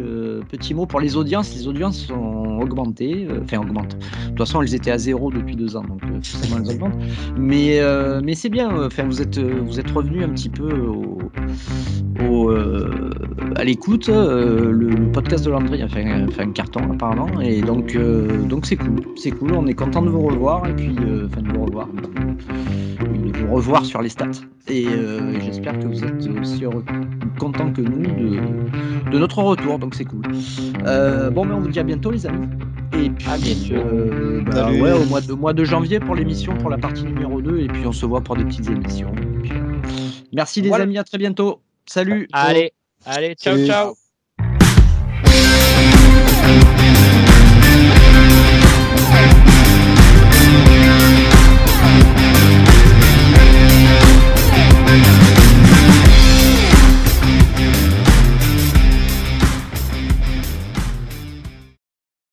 petit mot pour les audiences. Les audiences sont augmentées, enfin augmentent. De toute façon, elles étaient à zéro depuis deux ans, donc forcément elles augmentent. Mais, mais c'est bien. Enfin, vous êtes, vous êtes revenu un petit peu au, au à l'écoute. Le, podcast de Landry a fait, un carton apparemment, et donc, donc c'est cool. C'est cool. On est content de vous revoir et puis euh, enfin de vous revoir, de vous revoir sur les stats. Et euh, j'espère que vous êtes aussi heureux, contents que nous de, de notre retour, donc c'est cool. Euh, bon, mais on vous dit à bientôt, les amis. Et puis, bah, ouais, au mois de, mois de janvier pour l'émission, pour la partie numéro 2, et puis on se voit pour des petites émissions. merci les amis, à très bientôt. Salut. Allez, allez, ciao, ciao.